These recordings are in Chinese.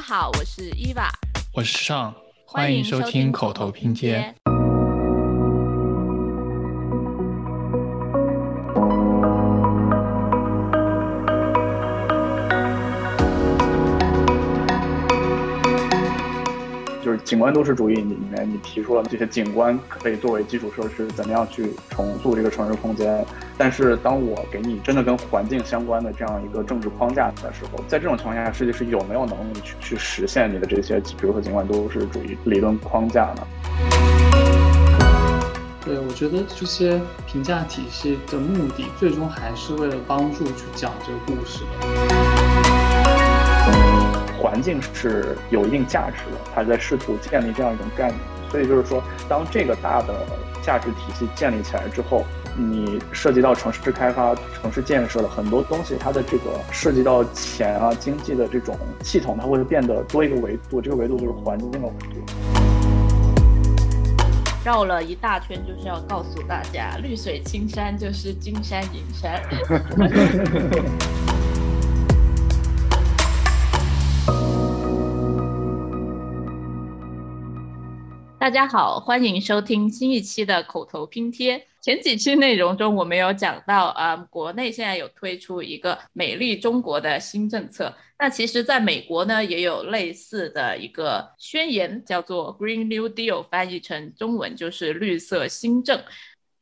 家好，我是伊娃，我是尚，欢迎收听口头拼接。景观都市主义里面，你提出了这些景观可以作为基础设施，怎么样去重塑这个城市空间？但是当我给你真的跟环境相关的这样一个政治框架的时候，在这种情况下，设计师有没有能力去去实现你的这些，比如说景观都市主义理论框架呢？对，我觉得这些评价体系的目的，最终还是为了帮助去讲这个故事的。环境是有一定价值的，它在试图建立这样一种概念，所以就是说，当这个大的价值体系建立起来之后，你涉及到城市开发、城市建设的很多东西，它的这个涉及到钱啊、经济的这种系统，它会变得多一个维度，这个维度就是环境的维度。绕了一大圈，就是要告诉大家，绿水青山就是金山银山。大家好，欢迎收听新一期的口头拼贴。前几期内容中，我们有讲到，啊，国内现在有推出一个美丽中国的新政策。那其实，在美国呢，也有类似的一个宣言，叫做 Green New Deal，翻译成中文就是绿色新政。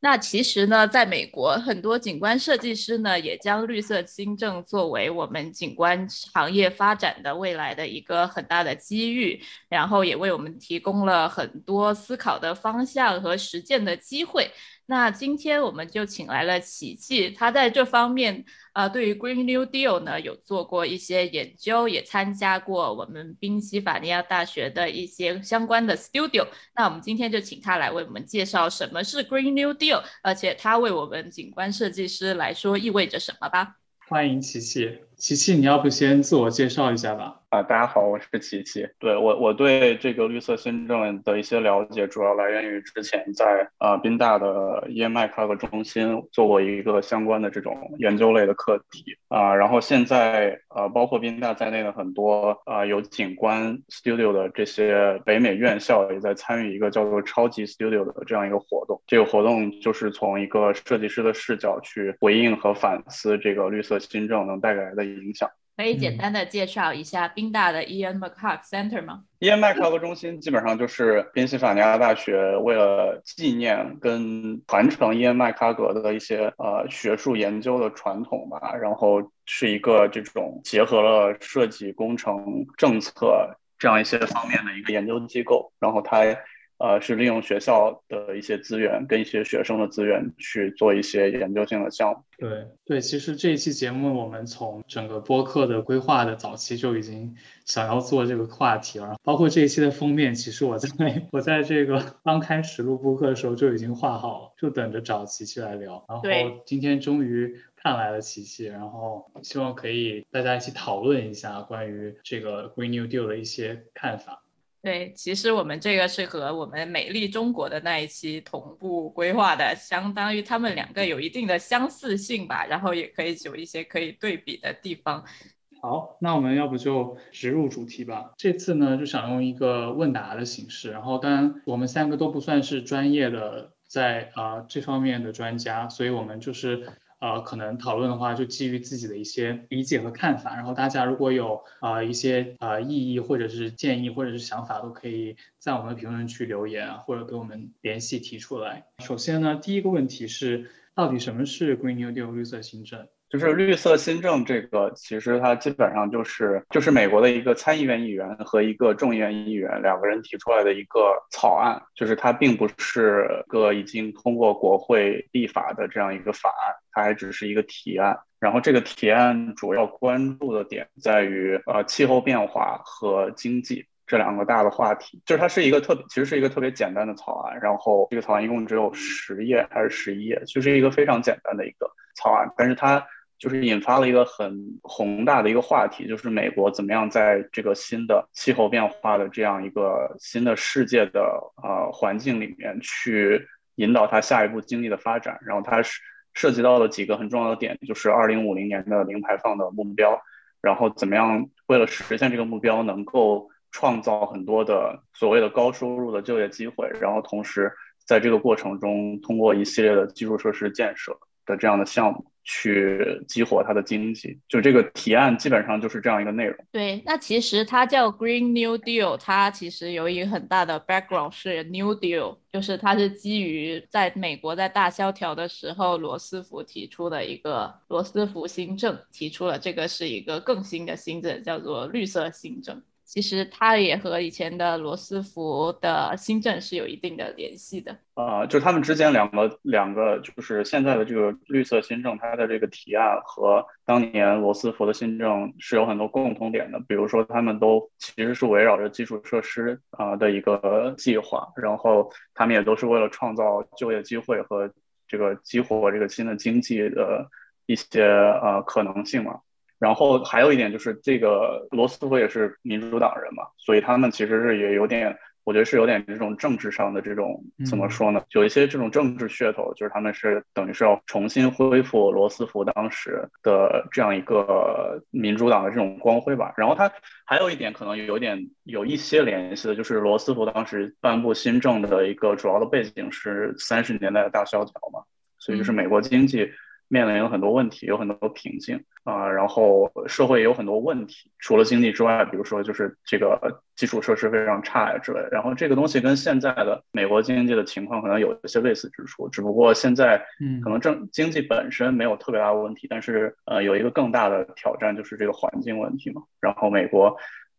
那其实呢，在美国，很多景观设计师呢，也将绿色新政作为我们景观行业发展的未来的一个很大的机遇，然后也为我们提供了很多思考的方向和实践的机会。那今天我们就请来了琪琪，他在这方面，呃，对于 Green New Deal 呢，有做过一些研究，也参加过我们宾夕法尼亚大学的一些相关的 studio。那我们今天就请他来为我们介绍什么是 Green New Deal，而且它为我们景观设计师来说意味着什么吧。欢迎琪琪，琪琪，你要不先自我介绍一下吧？啊，大家好，我是琪琪。对我，我对这个绿色新政的一些了解，主要来源于之前在啊宾大的 EMI 中心做过一个相关的这种研究类的课题啊。然后现在呃，包括宾大在内的很多啊有景观 studio 的这些北美院校也在参与一个叫做超级 studio 的这样一个活动。这个活动就是从一个设计师的视角去回应和反思这个绿色新政能带来的影响。可以简单的介绍一下宾大的 Ian m c a r k Center 吗？Ian m c a r k 中心基本上就是宾夕法尼亚大学为了纪念跟传承 Ian m c a r k 的一些呃学术研究的传统吧，然后是一个这种结合了设计、工程、政策这样一些方面的一个研究机构，然后它。呃，是利用学校的一些资源跟一些学生的资源去做一些研究性的项目。对对，其实这一期节目我们从整个播客的规划的早期就已经想要做这个话题了，包括这一期的封面，其实我在我在这个 刚开始录播客的时候就已经画好了，就等着找琪琪来聊。然后今天终于看来了琪琪，然后希望可以大家一起讨论一下关于这个 Green New Deal 的一些看法。对，其实我们这个是和我们美丽中国的那一期同步规划的，相当于他们两个有一定的相似性吧，然后也可以有一些可以对比的地方。好，那我们要不就直入主题吧。这次呢，就想用一个问答的形式，然后当然我们三个都不算是专业的在啊这方面的专家，所以我们就是。呃，可能讨论的话，就基于自己的一些理解和看法。然后大家如果有啊一些啊异议或者是建议或者是想法，都可以在我们的评论区留言，或者跟我们联系提出来。首先呢，第一个问题是，到底什么是 Green New Deal 绿色新政？就是绿色新政这个，其实它基本上就是就是美国的一个参议院议员和一个众议院议员两个人提出来的一个草案，就是它并不是个已经通过国会立法的这样一个法案，它还只是一个提案。然后这个提案主要关注的点在于呃气候变化和经济这两个大的话题。就是它是一个特，其实是一个特别简单的草案。然后这个草案一共只有十页还是十一页，就是一个非常简单的一个草案，但是它。就是引发了一个很宏大的一个话题，就是美国怎么样在这个新的气候变化的这样一个新的世界的呃环境里面去引导它下一步经济的发展。然后它是涉及到了几个很重要的点，就是二零五零年的零排放的目标，然后怎么样为了实现这个目标，能够创造很多的所谓的高收入的就业机会，然后同时在这个过程中，通过一系列的基础设施建设。的这样的项目。去激活它的经济，就这个提案基本上就是这样一个内容。对，那其实它叫 Green New Deal，它其实有一个很大的 background 是 New Deal，就是它是基于在美国在大萧条的时候，罗斯福提出的一个罗斯福新政，提出了这个是一个更新的新政，叫做绿色新政。其实它也和以前的罗斯福的新政是有一定的联系的。啊，就他们之间两个两个，就是现在的这个绿色新政，它的这个提案和当年罗斯福的新政是有很多共同点的。比如说，他们都其实是围绕着基础设施啊的一个计划，然后他们也都是为了创造就业机会和这个激活这个新的经济的一些呃可能性嘛。然后还有一点就是，这个罗斯福也是民主党人嘛，所以他们其实是也有点，我觉得是有点这种政治上的这种怎么说呢？有一些这种政治噱头，就是他们是等于是要重新恢复罗斯福当时的这样一个民主党的这种光辉吧。然后他还有一点可能有点有一些联系的，就是罗斯福当时颁布新政的一个主要的背景是三十年代的大萧条嘛，所以就是美国经济。面临了很多问题，有很多瓶颈啊，然后社会也有很多问题。除了经济之外，比如说就是这个基础设施非常差呀之类。然后这个东西跟现在的美国经济的情况可能有一些类似之处，只不过现在可能政经济本身没有特别大的问题，但是呃有一个更大的挑战就是这个环境问题嘛。然后美国，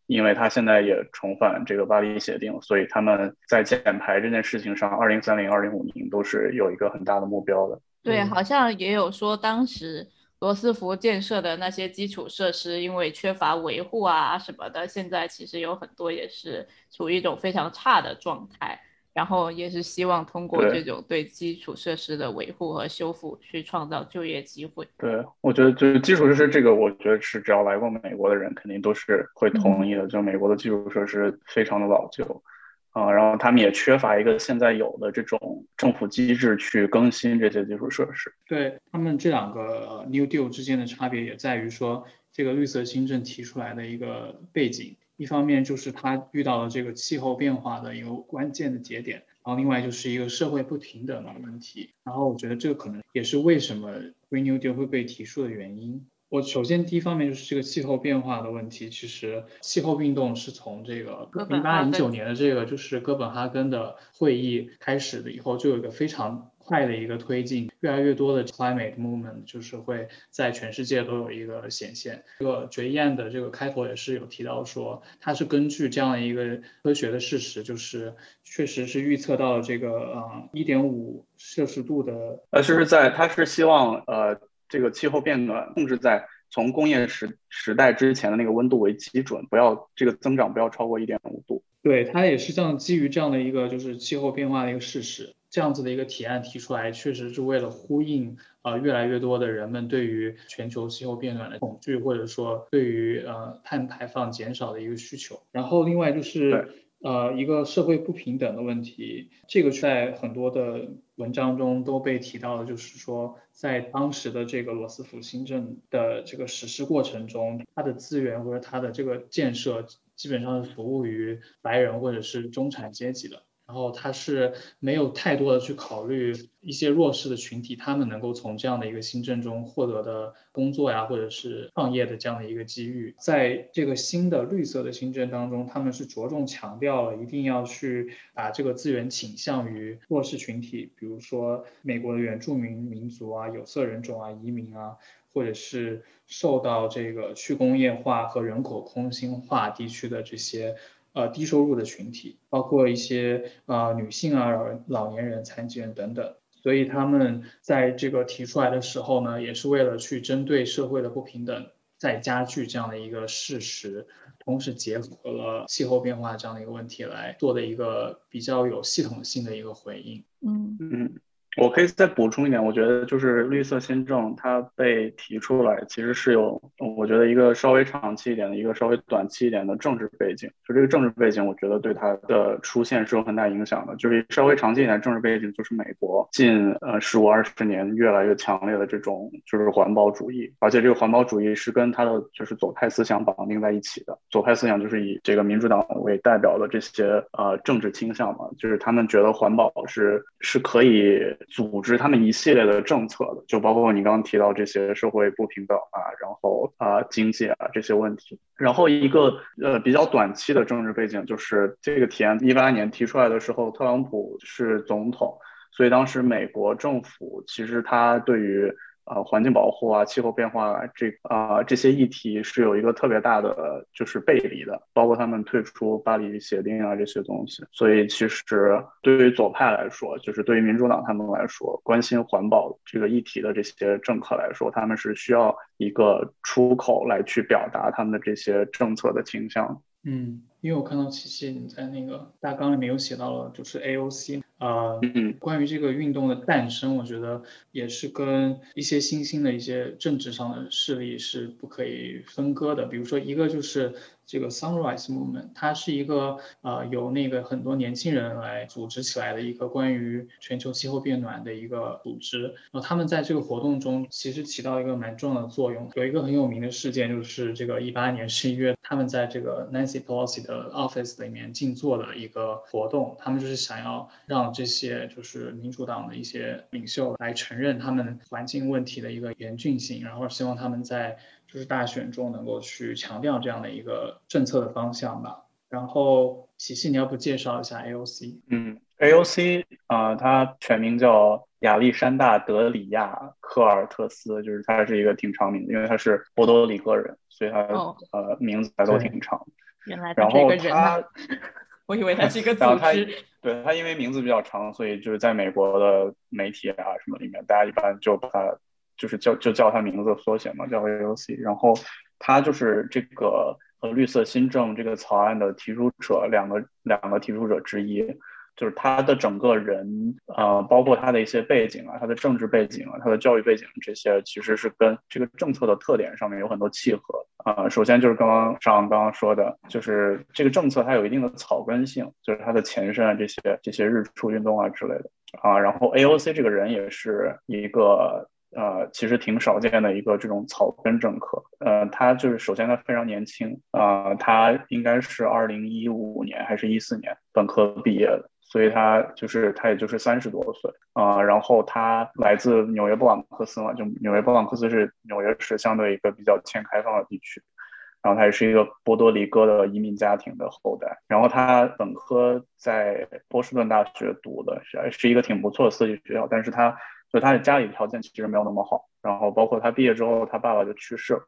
因为他现在也重返这个巴黎协定，所以他们在减排这件事情上，二零三零、二零五零都是有一个很大的目标的。对，好像也有说，当时罗斯福建设的那些基础设施，因为缺乏维护啊什么的，现在其实有很多也是处于一种非常差的状态。然后也是希望通过这种对基础设施的维护和修复，去创造就业机会。对，我觉得就是基础设施这个，我觉得是只要来过美国的人，肯定都是会同意的。就美国的基础设施非常的老旧。啊，然后他们也缺乏一个现在有的这种政府机制去更新这些基础设施。对他们这两个 New Deal 之间的差别也在于说，这个绿色新政提出来的一个背景，一方面就是它遇到了这个气候变化的一个关键的节点，然后另外就是一个社会不平等的问题。然后我觉得这个可能也是为什么 Green New Deal 会被提出的原因。我首先第一方面就是这个气候变化的问题。其实气候运动是从这个一八零九年的这个就是哥本哈根的会议开始的，以后就有一个非常快的一个推进，越来越多的 climate movement 就是会在全世界都有一个显现。这个决议案的这个开头也是有提到说，它是根据这样的一个科学的事实，就是确实是预测到这个呃一点五摄氏度的，呃，就是在它是希望呃。这个气候变暖控制在从工业时时代之前的那个温度为基准，不要这个增长不要超过一点五度。对，它也是这样基于这样的一个就是气候变化的一个事实，这样子的一个提案提出来，确实是为了呼应呃越来越多的人们对于全球气候变暖的恐惧，或者说对于呃碳排放减少的一个需求。然后另外就是。呃，一个社会不平等的问题，这个在很多的文章中都被提到了，就是说，在当时的这个罗斯福新政的这个实施过程中，它的资源或者它的这个建设，基本上是服务于白人或者是中产阶级的。然后他是没有太多的去考虑一些弱势的群体，他们能够从这样的一个新政中获得的工作呀，或者是创业的这样的一个机遇。在这个新的绿色的新政当中，他们是着重强调了一定要去把这个资源倾向于弱势群体，比如说美国的原住民民族啊、有色人种啊、移民啊，或者是受到这个去工业化和人口空心化地区的这些。呃，低收入的群体，包括一些呃女性啊、老人、老年人、残疾人等等，所以他们在这个提出来的时候呢，也是为了去针对社会的不平等在加剧这样的一个事实，同时结合了气候变化这样的一个问题来做的一个比较有系统性的一个回应。嗯嗯。我可以再补充一点，我觉得就是绿色新政它被提出来，其实是有我觉得一个稍微长期一点的，一个稍微短期一点的政治背景。就这个政治背景，我觉得对它的出现是有很大影响的。就是稍微长期一点政治背景，就是美国近呃十五二十年越来越强烈的这种就是环保主义，而且这个环保主义是跟它的就是左派思想绑定在一起的。左派思想就是以这个民主党为代表的这些呃政治倾向嘛，就是他们觉得环保是是可以。组织他们一系列的政策的，就包括你刚刚提到这些社会不平等啊，然后啊经济啊这些问题。然后一个呃比较短期的政治背景就是这个提案一八年提出来的时候，特朗普是总统，所以当时美国政府其实他对于。呃，环境保护啊，气候变化这啊这些议题是有一个特别大的就是背离的，包括他们退出巴黎协定啊这些东西。所以其实对于左派来说，就是对于民主党他们来说，关心环保这个议题的这些政客来说，他们是需要一个出口来去表达他们的这些政策的倾向。嗯，因为我看到琪琪你在那个大纲里面有写到了，就是 AOC。呃，关于这个运动的诞生，我觉得也是跟一些新兴的一些政治上的势力是不可以分割的。比如说，一个就是这个 Sunrise Movement，它是一个呃由那个很多年轻人来组织起来的一个关于全球气候变暖的一个组织。然后他们在这个活动中其实起到一个蛮重要的作用。有一个很有名的事件，就是这个一八年十一月，他们在这个 Nancy Pelosi 的 office 里面静坐的一个活动，他们就是想要让这些就是民主党的一些领袖来承认他们环境问题的一个严峻性，然后希望他们在就是大选中能够去强调这样的一个政策的方向吧。然后，琪琪，你要不介绍一下 AOC？嗯，AOC 啊，它全名叫亚历山大·德里亚·科尔特斯，就是他是一个挺长名的，因为他是波多黎各人，所以他呃名字还都挺长。原来他是一个人我以为他是一个 组织。对他，因为名字比较长，所以就是在美国的媒体啊什么里面，大家一般就把他就是叫就叫他名字缩写嘛，叫 AOC。然后他就是这个呃绿色新政这个草案的提出者，两个两个提出者之一。就是他的整个人，呃，包括他的一些背景啊，他的政治背景啊，他的教育背景这些，其实是跟这个政策的特点上面有很多契合啊。首先就是刚刚上刚刚说的，就是这个政策它有一定的草根性，就是它的前身啊，这些这些日出运动啊之类的啊。然后 AOC 这个人也是一个呃，其实挺少见的一个这种草根政客。呃，他就是首先他非常年轻啊，他应该是二零一五年还是一四年本科毕业的。所以他就是他，也就是三十多岁啊。然后他来自纽约布朗克斯嘛，就纽约布朗克斯是纽约市相对一个比较欠开放的地区。然后他也是一个波多黎各的移民家庭的后代。然后他本科在波士顿大学读的，是是一个挺不错的私立学校。但是他就他的家里条件其实没有那么好。然后包括他毕业之后，他爸爸就去世了，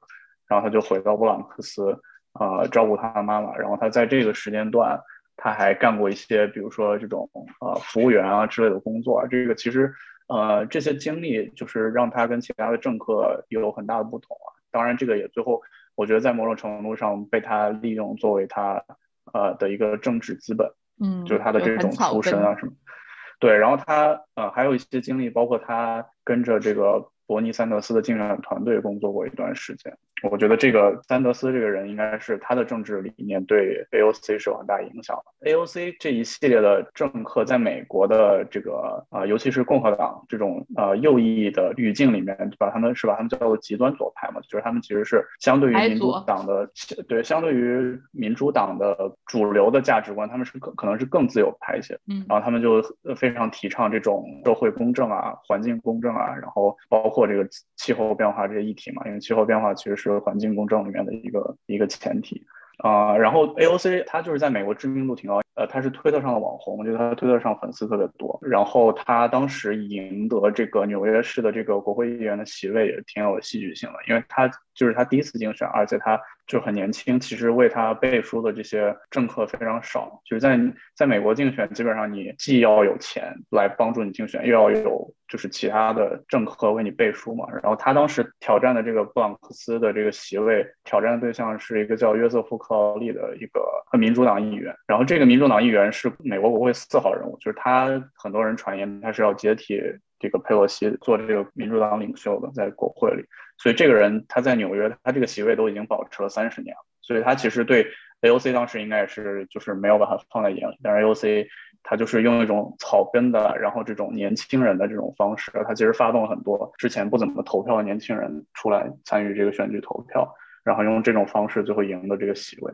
然后他就回到布朗克斯啊，照顾他的妈妈。然后他在这个时间段。他还干过一些，比如说这种呃服务员啊之类的工作啊。这个其实呃这些经历就是让他跟其他的政客有很大的不同啊。当然，这个也最后我觉得在某种程度上被他利用作为他呃的一个政治资本，嗯，就是他的这种出身啊什么。对，然后他呃还有一些经历，包括他跟着这个伯尼桑德斯的竞选团队工作过一段时间。我觉得这个桑德斯这个人应该是他的政治理念对 AOC 是有很大影响的。AOC 这一系列的政客在美国的这个啊，尤其是共和党这种呃右翼的语境里面，把他们是把他们叫做极端左派嘛，就是他们其实是相对于民主党的对，相对于民主党的主流的价值观，他们是可可能是更自由派一些。嗯，然后他们就非常提倡这种社会公正啊、环境公正啊，然后包或这个气候变化这些议题嘛，因为气候变化其实是。环境公正里面的一个一个前提啊，然后 AOC 他就是在美国知名度挺高，呃，他是推特上的网红，我觉得他推特上粉丝特别多。然后他当时赢得这个纽约市的这个国会议员的席位也挺有戏剧性的，因为他就是他第一次竞选，而且他。就很年轻，其实为他背书的这些政客非常少。就是在在美国竞选，基本上你既要有钱来帮助你竞选，又要有就是其他的政客为你背书嘛。然后他当时挑战的这个布朗克斯的这个席位，挑战的对象是一个叫约瑟夫·克劳利的一个民主党议员。然后这个民主党议员是美国国会四号人物，就是他很多人传言他是要接替。这个佩洛西做这个民主党领袖的，在国会里。所以这个人他在纽约，他这个席位都已经保持了三十年了。所以他其实对 AOC 当时应该也是就是没有把他放在眼里。但是 AOC 他就是用一种草根的，然后这种年轻人的这种方式，他其实发动了很多之前不怎么投票的年轻人出来参与这个选举投票，然后用这种方式最后赢得这个席位。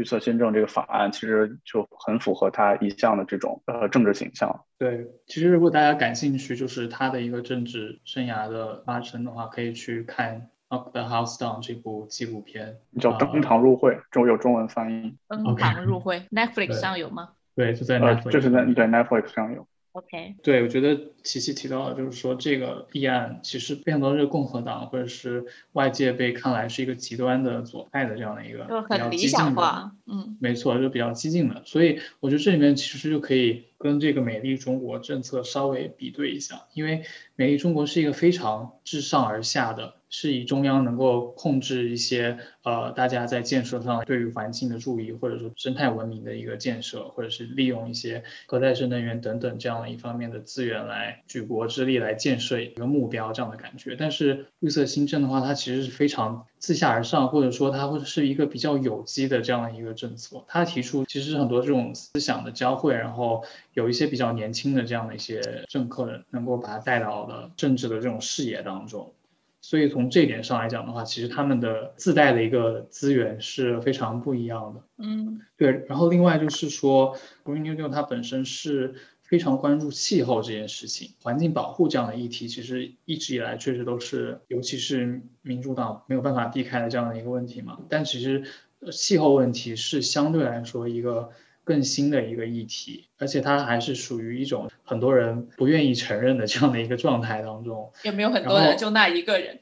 绿色新政这个法案其实就很符合他一向的这种呃政治形象。对，其实如果大家感兴趣，就是他的一个政治生涯的发生的话，可以去看《The House Down》这部纪录片，叫《登堂入会》，中有中文翻译。登堂入会，Netflix 上有吗？对，就在呃，Netflix，就是在对 Netflix 上有。OK，对，我觉得琪琪提到的，就是说这个议案其实非常多是共和党或者是外界被看来是一个极端的左派的这样的一个就比较很理激进的想化，嗯，没错，就比较激进的，所以我觉得这里面其实就可以跟这个美丽中国政策稍微比对一下，因为美丽中国是一个非常自上而下的，是以中央能够控制一些呃大家在建设上对于环境的注意，或者说生态文明的一个建设，或者是利用一些可再生能源等等这样的一方面的资源来举国之力来建设一个目标这样的感觉。但是绿色新政的话，它其实是非常自下而上，或者说它会是一个比较有机的这样的一个政策。它提出其实很多这种思想的交汇，然后有一些比较年轻的这样的一些政客能够把它带到了政治的这种视野当中。所以从这一点上来讲的话，其实他们的自带的一个资源是非常不一样的。嗯，对，然后另外就是说，Green New Deal 它本身是非常关注气候这件事情，环境保护这样的议题，其实一直以来确实都是，尤其是民主党没有办法避开的这样的一个问题嘛。但其实呃气候问题是相对来说一个更新的一个议题，而且它还是属于一种很多人不愿意承认的这样的一个状态当中。有没有很多人就那一个人？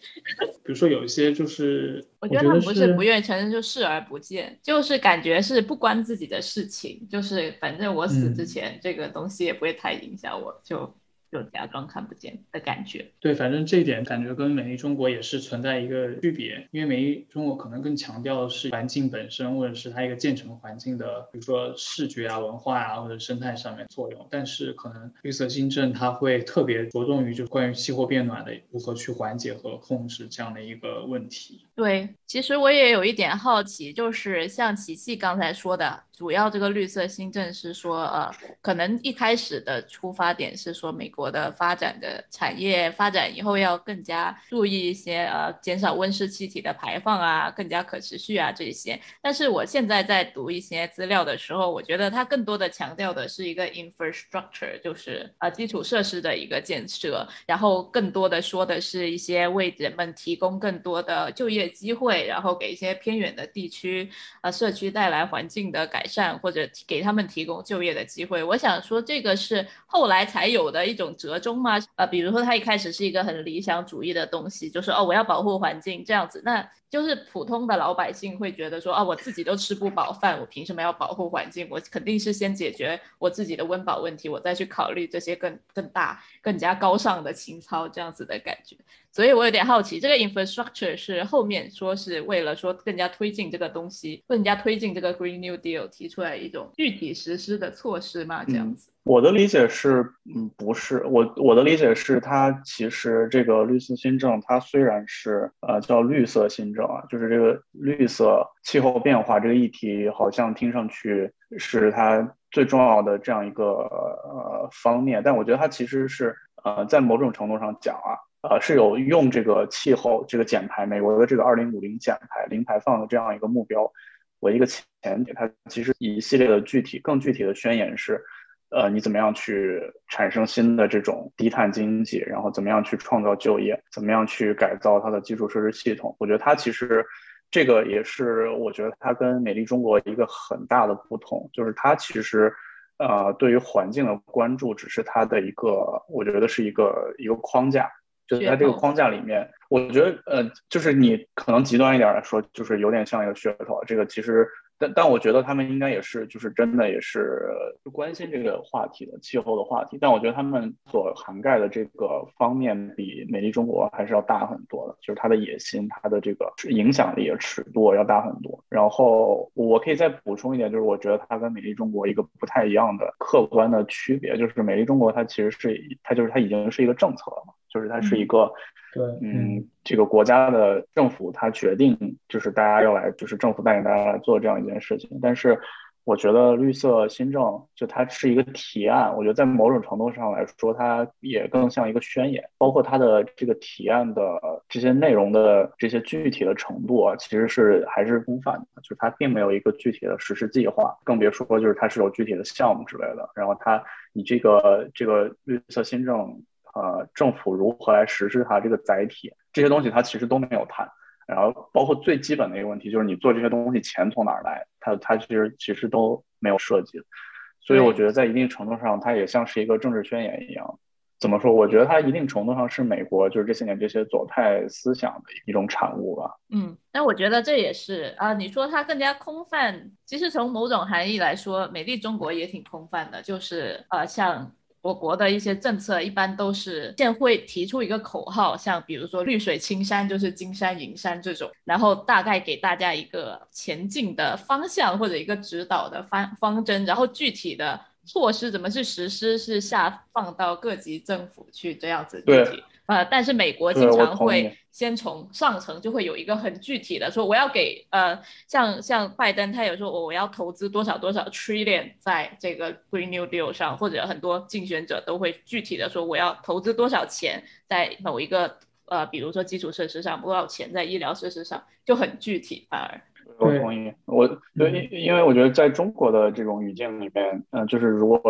比如说有一些就是，我觉得他们不是不愿意承认，就视而不见，就是感觉是不关自己的事情，就是反正我死之嗯前、这个东西也不会太影响我，就就假装看不见的感觉。对，反正这一点感觉跟美丽中国也是存在一个区别，因为美丽中国可能更强调的是环境本身，或者是它一个建成环境的，比如说视觉啊、文化啊或者生态上面作用。但是可能绿色新政它会特别着重于就是关于气候变暖的如何去缓解和控制这样的一个问题。对，其实我也有一点好奇，就是像琪琪刚才说的，主要这个绿色新政是说，呃，可能一开始的出发点是说美国的发展的产业发展以后要更加注意一些，呃，减少温室气体的排放啊，更加可持续啊这些。但是我现在在读一些资料的时候，我觉得它更多的强调的是一个 infrastructure，就是呃基础设施的一个建设，然后更多的说的是一些为人们提供更多的就业机会，然后给一些偏远的地区呃社区带来环境的改善，或者给他们提供就业的机会。我想说，这个是后来才有的一种折中吗？呃，比如说他一开始是一个很理想主义的东西，就是哦我要保护环境这样子，那就是普通的老百姓会觉得说，啊，我自己都吃不饱饭，我凭什么要保护环境？我肯定是先解决我自己的温饱问题，我再去考虑这些更更大、更加高尚的情操这样子的感觉。所以我有点好奇，这个 infrastructure 是后面说是为了说更加推进这个东西，更加推进这个 Green New Deal 提出来一种具体实施的措施吗？这样子？我的理解是，嗯，不是我我的理解是，它其实这个绿色新政，它虽然是呃叫绿色新政啊，就是这个绿色气候变化这个议题，好像听上去是它最重要的这样一个呃方面，但我觉得它其实是呃在某种程度上讲啊，呃是有用这个气候这个减排，美国的这个二零五零减排零排放的这样一个目标为一个前提，它其实一系列的具体更具体的宣言是。呃，你怎么样去产生新的这种低碳经济，然后怎么样去创造就业，怎么样去改造它的基础设施系统？我觉得它其实这个也是我觉得它跟美丽中国一个很大的不同，就是它其实呃对于环境的关注只是它的一个，我觉得是一个一个框架，就是在这个框架里面，我觉得呃，就是你可能极端一点来说，就是有点像一个噱头。这个其实。但但我觉得他们应该也是，就是真的也是关心这个话题的气候的话题。但我觉得他们所涵盖的这个方面比美丽中国还是要大很多的，就是它的野心、它的这个影响力、尺度要大很多。然后我可以再补充一点，就是我觉得它跟美丽中国一个不太一样的客观的区别，就是美丽中国它其实是它就是它已经是一个政策了嘛，就是它是一个。对，嗯，这个国家的政府它决定，就是大家要来，就是政府带领大家来做这样一件事情。但是，我觉得绿色新政就它是一个提案，我觉得在某种程度上来说，它也更像一个宣言。包括它的这个提案的这些内容的这些具体的程度啊，其实是还是空泛的，就是它并没有一个具体的实施计划，更别说就是它是有具体的项目之类的。然后它你这个这个绿色新政。呃，政府如何来实施它这个载体这些东西，它其实都没有谈。然后包括最基本的一个问题，就是你做这些东西钱从哪儿来，它它其实其实都没有涉及。所以我觉得在一定程度上，它也像是一个政治宣言一样。怎么说？我觉得它一定程度上是美国就是这些年这些左派思想的一种产物吧。嗯，但我觉得这也是啊，你说它更加空泛，其实从某种含义来说，美丽中国也挺空泛的，就是呃像。我国的一些政策一般都是先会提出一个口号，像比如说“绿水青山就是金山银山”这种，然后大概给大家一个前进的方向或者一个指导的方方针，然后具体的措施怎么去实施是下放到各级政府去这样子具体。呃，但是美国经常会先从上层就会有一个很具体的说，我要给呃，像像拜登他有说我我要投资多少多少 trillion 在这个 Green New Deal 上，或者很多竞选者都会具体的说我要投资多少钱在某一个呃，比如说基础设施上，多少钱在医疗设施上，就很具体反而。我同意，我对，因为我觉得在中国的这种语境里面，嗯，就是如果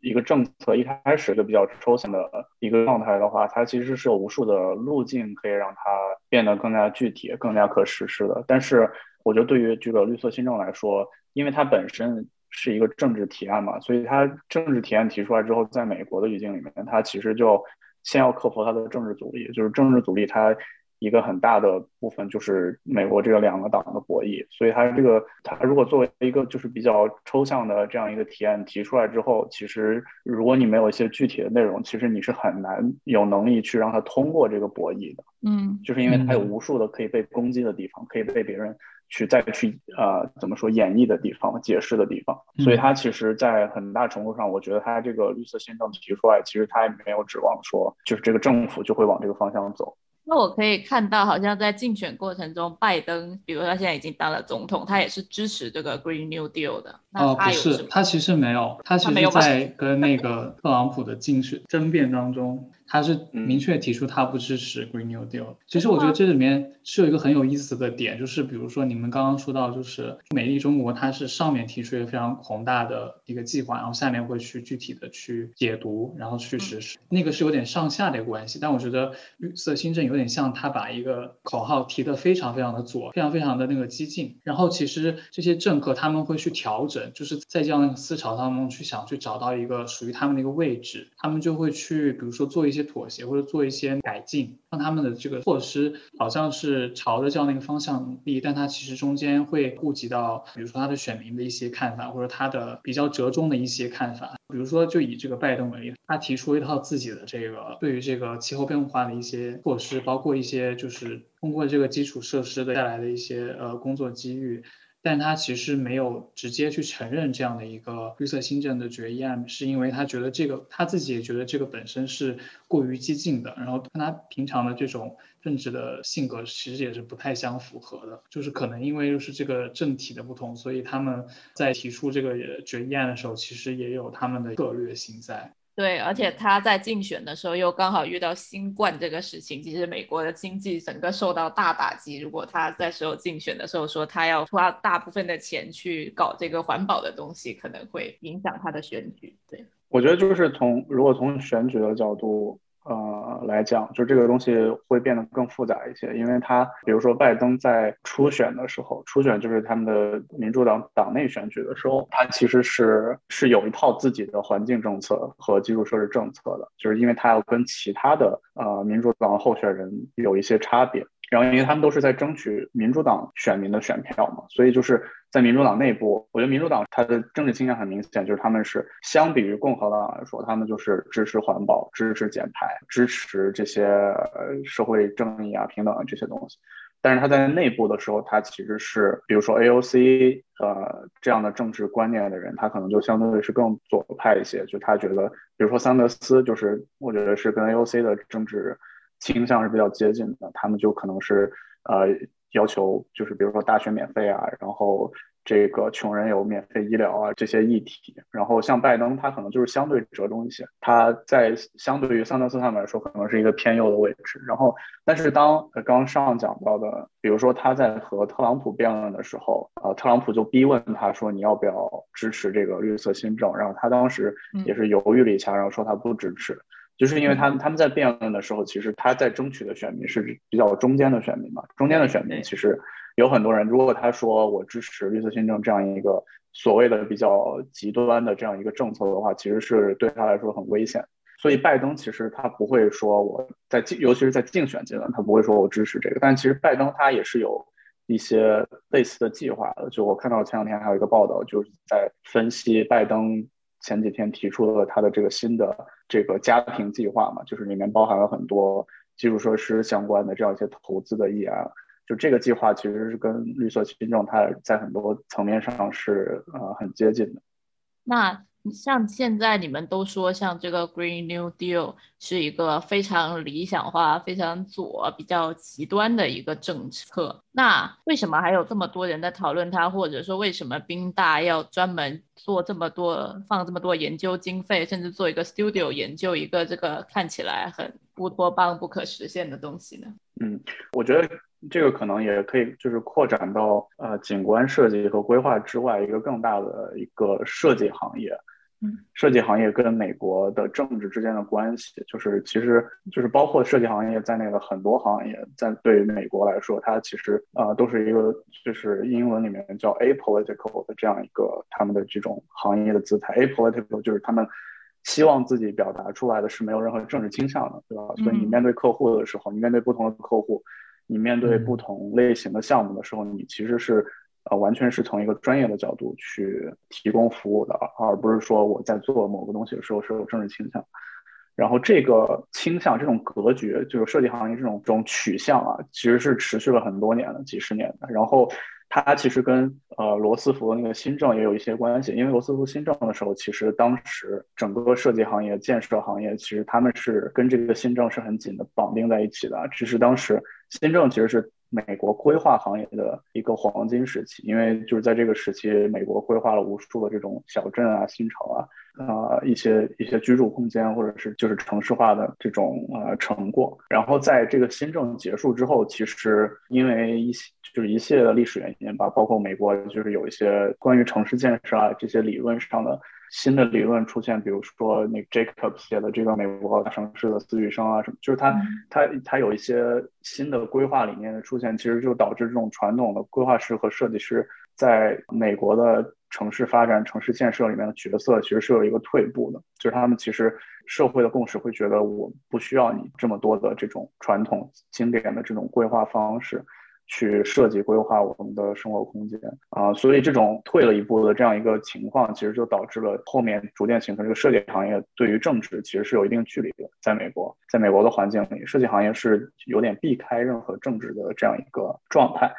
一个政策一开始就比较抽象的一个状态的话，它其实是有无数的路径可以让它变得更加具体、更加可实施的。但是，我觉得对于这个绿色新政来说，因为它本身是一个政治提案嘛，所以它政治提案提出来之后，在美国的语境里面，它其实就先要克服它的政治阻力，就是政治阻力它。一个很大的部分就是美国这个两个党的博弈，所以它这个它如果作为一个就是比较抽象的这样一个提案提出来之后，其实如果你没有一些具体的内容，其实你是很难有能力去让它通过这个博弈的。嗯，就是因为它有无数的可以被攻击的地方，可以被别人去再去呃怎么说演绎的地方、解释的地方，所以它其实，在很大程度上，我觉得它这个绿色新政提出来，其实它也没有指望说就是这个政府就会往这个方向走。那我可以看到，好像在竞选过程中，拜登，比如他现在已经当了总统，他也是支持这个 Green New Deal 的。哦，不是，他其实没有，他其实在跟那个特朗普的竞选争辩当中。他是明确提出他不支持 Green New Deal。其实我觉得这里面是有一个很有意思的点，就是比如说你们刚刚说到，就是美丽中国，它是上面提出一个非常宏大的一个计划，然后下面会去具体的去解读，然后去实施，那个是有点上下的一个关系。但我觉得绿色新政有点像他把一个口号提得非常非常的左，非常非常的那个激进，然后其实这些政客他们会去调整，就是在这样的思潮当中去想去找到一个属于他们的一个位置，他们就会去比如说做一些。些妥协或者做一些改进，让他们的这个措施好像是朝着这样的一个方向努力，但它其实中间会顾及到，比如说他的选民的一些看法，或者他的比较折中的一些看法。比如说，就以这个拜登为例，他提出一套自己的这个对于这个气候变化的一些措施，包括一些就是通过这个基础设施的带来的一些呃工作机遇。但他其实没有直接去承认这样的一个绿色新政的决议案，是因为他觉得这个他自己也觉得这个本身是过于激进的，然后跟他平常的这种政治的性格其实也是不太相符合的。就是可能因为就是这个政体的不同，所以他们在提出这个决议案的时候，其实也有他们的策略性在。对，而且他在竞选的时候又刚好遇到新冠这个事情，其实美国的经济整个受到大打击。如果他在时候竞选的时候说他要花大部分的钱去搞这个环保的东西，可能会影响他的选举。对，我觉得就是从如果从选举的角度。呃，来讲，就这个东西会变得更复杂一些，因为他比如说拜登在初选的时候，初选就是他们的民主党党内选举的时候，他其实是是有一套自己的环境政策和基础设施政策的，就是因为他要跟其他的呃民主党候选人有一些差别。然后，因为他们都是在争取民主党选民的选票嘛，所以就是在民主党内部，我觉得民主党它的政治倾向很明显，就是他们是相比于共和党来说，他们就是支持环保、支持减排、支持这些社会正义啊、平等啊这些东西。但是他在内部的时候，他其实是，比如说 AOC 呃这样的政治观念的人，他可能就相对是更左派一些，就他觉得，比如说桑德斯，就是我觉得是跟 AOC 的政治。倾向是比较接近的，他们就可能是呃要求，就是比如说大学免费啊，然后这个穷人有免费医疗啊这些议题。然后像拜登，他可能就是相对折中一些，他在相对于桑德斯他们来说，可能是一个偏右的位置。然后，但是当刚上讲到的，比如说他在和特朗普辩论的时候，呃，特朗普就逼问他说你要不要支持这个绿色新政，然后他当时也是犹豫了一下，然后说他不支持。就是因为他们他们在辩论的时候，其实他在争取的选民是比较中间的选民嘛。中间的选民其实有很多人，如果他说我支持绿色新政这样一个所谓的比较极端的这样一个政策的话，其实是对他来说很危险。所以拜登其实他不会说我在竞，尤其是在竞选阶段，他不会说我支持这个。但其实拜登他也是有一些类似的计划的。就我看到前两天还有一个报道，就是在分析拜登。前几天提出了他的这个新的这个家庭计划嘛，就是里面包含了很多基础设施相关的这样一些投资的议案。就这个计划其实是跟绿色新政它在很多层面上是呃很接近的。那。像现在你们都说，像这个 Green New Deal 是一个非常理想化、非常左、比较极端的一个政策。那为什么还有这么多人在讨论它？或者说，为什么宾大要专门做这么多、放这么多研究经费，甚至做一个 studio 研究一个这个看起来很乌托邦、不可实现的东西呢？嗯，我觉得这个可能也可以，就是扩展到呃景观设计和规划之外一个更大的一个设计行业。设计行业跟美国的政治之间的关系，就是其实就是包括设计行业在内的很多行业，在对于美国来说，它其实呃都是一个就是英文里面叫 apolitical 的这样一个他们的这种行业的姿态。apolitical 就是他们希望自己表达出来的是没有任何政治倾向的，对吧？所以你面对客户的时候，你面对不同的客户，你面对不同类型的项目的时候，你其实是。呃，完全是从一个专业的角度去提供服务的，而不是说我在做某个东西的时候是有政治倾向。然后这个倾向、这种格局，就是设计行业这种这种取向啊，其实是持续了很多年的、几十年的。然后它其实跟呃罗斯福那个新政也有一些关系，因为罗斯福新政的时候，其实当时整个设计行业、建设行业，其实他们是跟这个新政是很紧的绑定在一起的。只是当时新政其实是。美国规划行业的一个黄金时期，因为就是在这个时期，美国规划了无数的这种小镇啊、新城啊，啊一些一些居住空间，或者是就是城市化的这种呃成果。然后在这个新政结束之后，其实因为一些就是一系列的历史原因吧，包括美国就是有一些关于城市建设啊这些理论上的。新的理论出现，比如说那 Jacob 写的这个美国大城市的私语声啊什么，就是他他他有一些新的规划理念的出现，其实就导致这种传统的规划师和设计师在美国的城市发展、城市建设里面的角色其实是有一个退步的，就是他们其实社会的共识会觉得我不需要你这么多的这种传统经典的这种规划方式。去设计规划我们的生活空间啊，所以这种退了一步的这样一个情况，其实就导致了后面逐渐形成这个设计行业对于政治其实是有一定距离的。在美国，在美国的环境里，设计行业是有点避开任何政治的这样一个状态。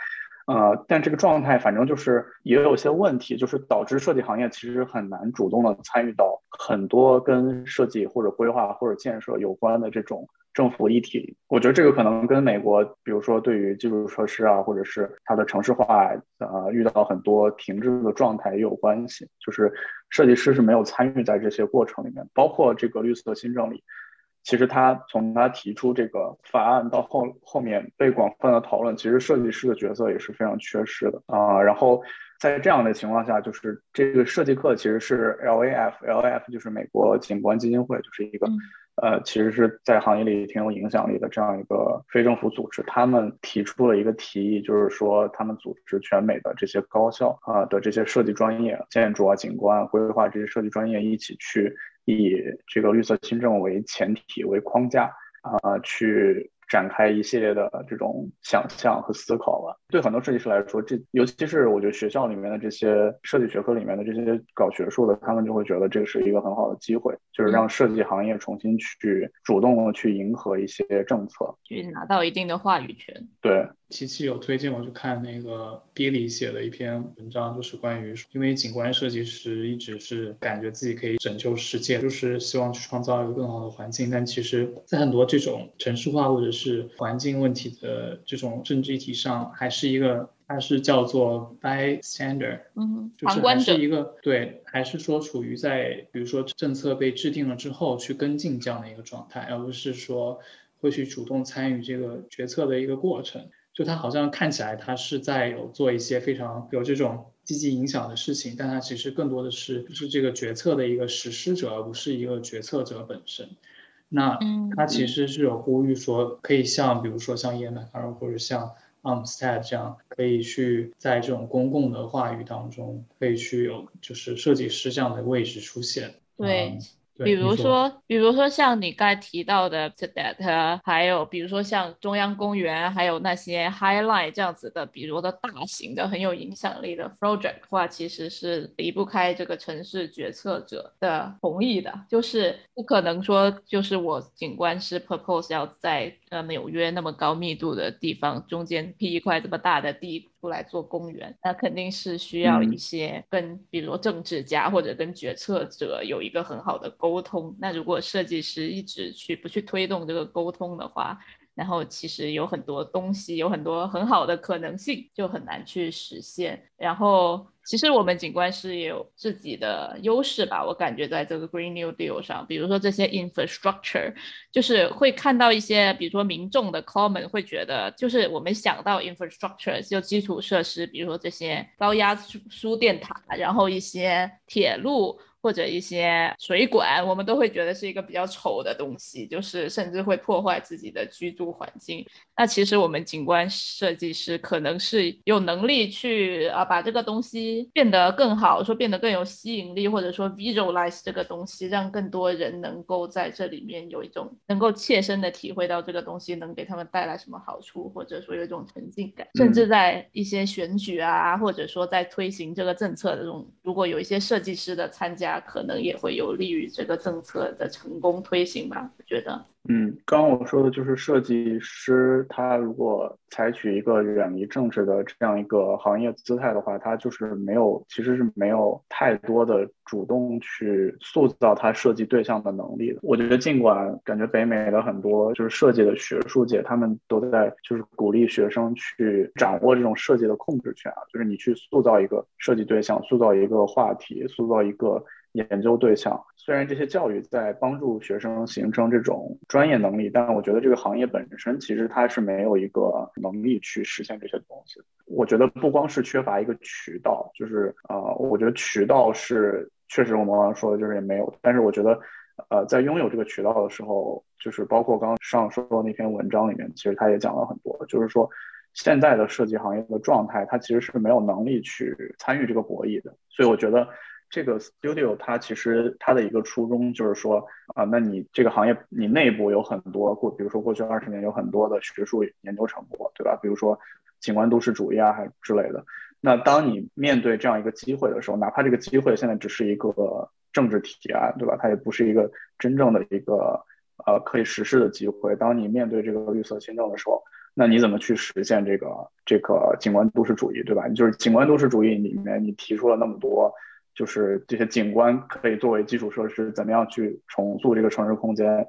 呃，但这个状态反正就是也有些问题，就是导致设计行业其实很难主动的参与到很多跟设计或者规划或者建设有关的这种。政府一体，我觉得这个可能跟美国，比如说对于基础设施啊，或者是它的城市化，呃，遇到很多停滞的状态也有关系。就是设计师是没有参与在这些过程里面，包括这个绿色新政里，其实他从他提出这个法案到后后面被广泛的讨论，其实设计师的角色也是非常缺失的啊。然后在这样的情况下，就是这个设计课其实是 LAF，LAF 就是美国景观基金会，就是一个。呃，其实是在行业里挺有影响力的这样一个非政府组织，他们提出了一个提议，就是说他们组织全美的这些高校啊的这些设计专业、建筑啊、景观规划这些设计专业一起去以这个绿色新政为前提为框架，啊去。展开一系列的这种想象和思考吧。对很多设计师来说，这尤其是我觉得学校里面的这些设计学科里面的这些搞学术的，他们就会觉得这是一个很好的机会，就是让设计行业重新去主动的去迎合一些政策，去拿到一定的话语权。对。琪琪有推荐我去看那个 Billy 写的一篇文章，就是关于，因为景观设计师一直是感觉自己可以拯救世界，就是希望去创造一个更好的环境。但其实，在很多这种城市化或者是环境问题的这种政治议题上，还是一个，它是叫做 bystander，嗯，就是还是一个对，还是说处于在比如说政策被制定了之后去跟进这样的一个状态，而不是说会去主动参与这个决策的一个过程。就他好像看起来他是在有做一些非常有这种积极影响的事情，但他其实更多的是是这个决策的一个实施者，而不是一个决策者本身。那他其实是有呼吁说，可以像比如说像耶曼尔或者像 Armstead 这样，可以去在这种公共的话语当中，可以去有就是设计师这样的位置出现。对。比如说，比如说像你刚才提到的 t d a t 还有比如说像中央公园，还有那些 highlight 这样子的，比如的大型的很有影响力的 project 话，其实是离不开这个城市决策者的同意的，就是不可能说就是我景观师 propose 要在呃纽约那么高密度的地方中间辟一块这么大的地。出来做公园，那肯定是需要一些跟，比如说政治家或者跟决策者有一个很好的沟通。那如果设计师一直去不去推动这个沟通的话，然后其实有很多东西，有很多很好的可能性，就很难去实现。然后。其实我们景观是有自己的优势吧，我感觉在这个 Green New Deal 上，比如说这些 infrastructure，就是会看到一些，比如说民众的 common 会觉得，就是我们想到 infrastructure 就基础设施，比如说这些高压输输电塔，然后一些铁路。或者一些水管，我们都会觉得是一个比较丑的东西，就是甚至会破坏自己的居住环境。那其实我们景观设计师可能是有能力去啊，把这个东西变得更好，说变得更有吸引力，或者说 visualize 这个东西，让更多人能够在这里面有一种能够切身的体会到这个东西能给他们带来什么好处，或者说有一种沉浸感。甚至在一些选举啊，或者说在推行这个政策的这种，如果有一些设计师的参加。家可能也会有利于这个政策的成功推行吧，我觉得。嗯，刚刚我说的就是设计师，他如果采取一个远离政治的这样一个行业姿态的话，他就是没有，其实是没有太多的主动去塑造他设计对象的能力的。我觉得，尽管感觉北美的很多就是设计的学术界，他们都在就是鼓励学生去掌握这种设计的控制权啊，就是你去塑造一个设计对象，塑造一个话题，塑造一个。研究对象，虽然这些教育在帮助学生形成这种专业能力，但我觉得这个行业本身其实它是没有一个能力去实现这些东西。我觉得不光是缺乏一个渠道，就是呃，我觉得渠道是确实我们刚刚说的就是也没有。但是我觉得，呃，在拥有这个渠道的时候，就是包括刚刚上说的那篇文章里面，其实他也讲了很多，就是说现在的设计行业的状态，它其实是没有能力去参与这个博弈的。所以我觉得。这个 studio 它其实它的一个初衷就是说啊，那你这个行业你内部有很多过，比如说过去二十年有很多的学术研究成果，对吧？比如说景观都市主义啊，还之类的。那当你面对这样一个机会的时候，哪怕这个机会现在只是一个政治提案，对吧？它也不是一个真正的一个呃可以实施的机会。当你面对这个绿色新政的时候，那你怎么去实现这个这个景观都市主义，对吧？就是景观都市主义里面你提出了那么多。就是这些景观可以作为基础设施，怎么样去重塑这个城市空间？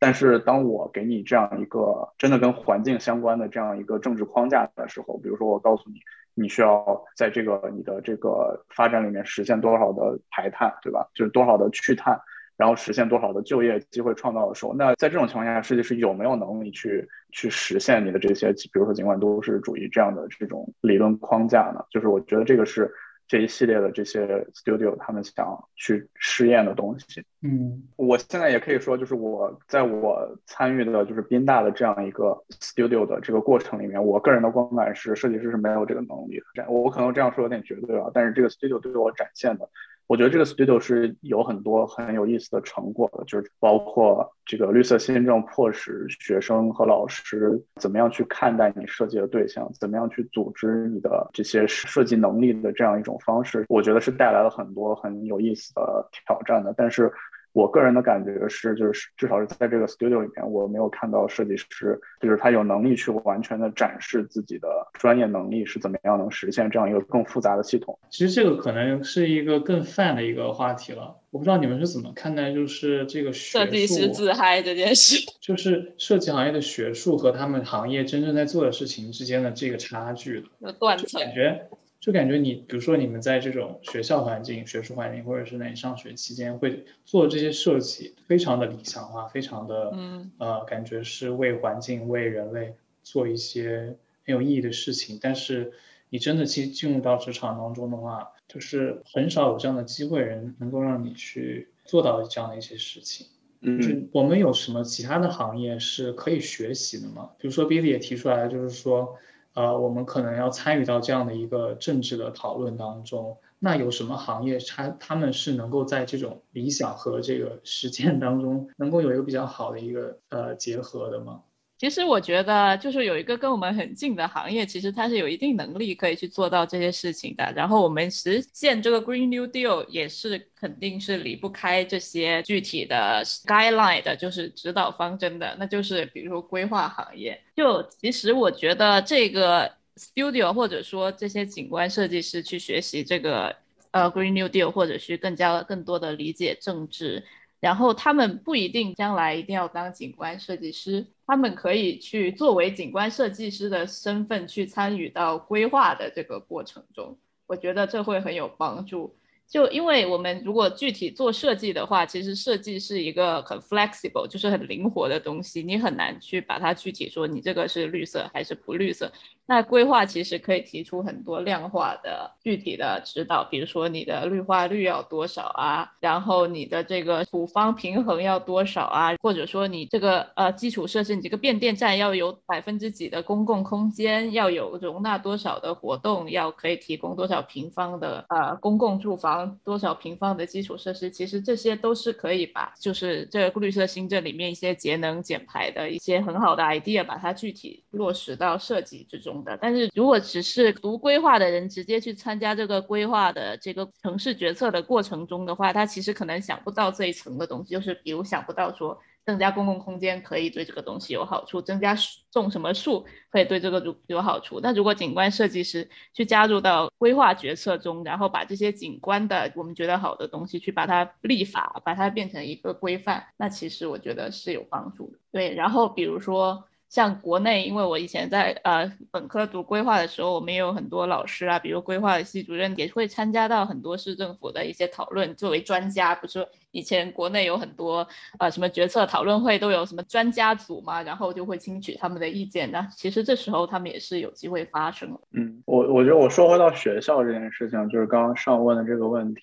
但是当我给你这样一个真的跟环境相关的这样一个政治框架的时候，比如说我告诉你，你需要在这个你的这个发展里面实现多少的排碳，对吧？就是多少的去碳，然后实现多少的就业机会创造的时候，那在这种情况下，设计师有没有能力去去实现你的这些，比如说景观都市主义这样的这种理论框架呢？就是我觉得这个是。这一系列的这些 studio，他们想去试验的东西，嗯，我现在也可以说，就是我在我参与的，就是宾大的这样一个 studio 的这个过程里面，我个人的观感是，设计师是没有这个能力的。我可能这样说有点绝对啊，但是这个 studio 对我展现的，我觉得这个 studio 是有很多很有意思的成果的，就是包括这个绿色新政迫使学生和老师怎么样去看待你设计的对象，怎么样去组织你的这些设计能力的这样一种方式，我觉得是带来了很多很有意思的挑战的。但是。我个人的感觉是，就是至少是在这个 studio 里面，我没有看到设计师，就是他有能力去完全的展示自己的专业能力是怎么样能实现这样一个更复杂的系统。其实这个可能是一个更泛的一个话题了，我不知道你们是怎么看待，就是这个设计师自嗨这件事，就是设计行业的学术和他们行业真正在做的事情之间的这个差距的断层，感觉。就感觉你，比如说你们在这种学校环境、学术环境，或者是你上学期间会做这些设计，非常的理想化，非常的，嗯，呃，感觉是为环境、为人类做一些很有意义的事情。但是你真的去进入到职场当中的话，就是很少有这样的机会，人能够让你去做到这样的一些事情。嗯，我们有什么其他的行业是可以学习的吗？比如说 Billy 也提出来，就是说。呃，我们可能要参与到这样的一个政治的讨论当中。那有什么行业，他他们是能够在这种理想和这个实践当中，能够有一个比较好的一个呃结合的吗？其实我觉得，就是有一个跟我们很近的行业，其实它是有一定能力可以去做到这些事情的。然后我们实现这个 Green New Deal 也是肯定是离不开这些具体的 guideline 的，就是指导方针的。那就是比如说规划行业，就其实我觉得这个 studio 或者说这些景观设计师去学习这个呃 Green New Deal，或者是更加更多的理解政治。然后他们不一定将来一定要当景观设计师，他们可以去作为景观设计师的身份去参与到规划的这个过程中，我觉得这会很有帮助。就因为我们如果具体做设计的话，其实设计是一个很 flexible，就是很灵活的东西，你很难去把它具体说你这个是绿色还是不绿色。那规划其实可以提出很多量化的具体的指导，比如说你的绿化率要多少啊，然后你的这个土方平衡要多少啊，或者说你这个呃基础设施，你这个变电站要有百分之几的公共空间，要有容纳多少的活动，要可以提供多少平方的呃公共住房，多少平方的基础设施，其实这些都是可以把就是这个绿色新政里面一些节能减排的一些很好的 idea，把它具体落实到设计之中。但是如果只是读规划的人直接去参加这个规划的这个城市决策的过程中的话，他其实可能想不到这一层的东西，就是比如想不到说增加公共空间可以对这个东西有好处，增加种什么树可以对这个有好处。那如果景观设计师去加入到规划决策中，然后把这些景观的我们觉得好的东西去把它立法，把它变成一个规范，那其实我觉得是有帮助的。对，然后比如说。像国内，因为我以前在呃本科读规划的时候，我们也有很多老师啊，比如规划系主任也会参加到很多市政府的一些讨论，作为专家。不是以前国内有很多呃什么决策讨论会都有什么专家组嘛，然后就会听取他们的意见。那其实这时候他们也是有机会发声。嗯，我我觉得我说回到学校这件事情，就是刚刚上问的这个问题，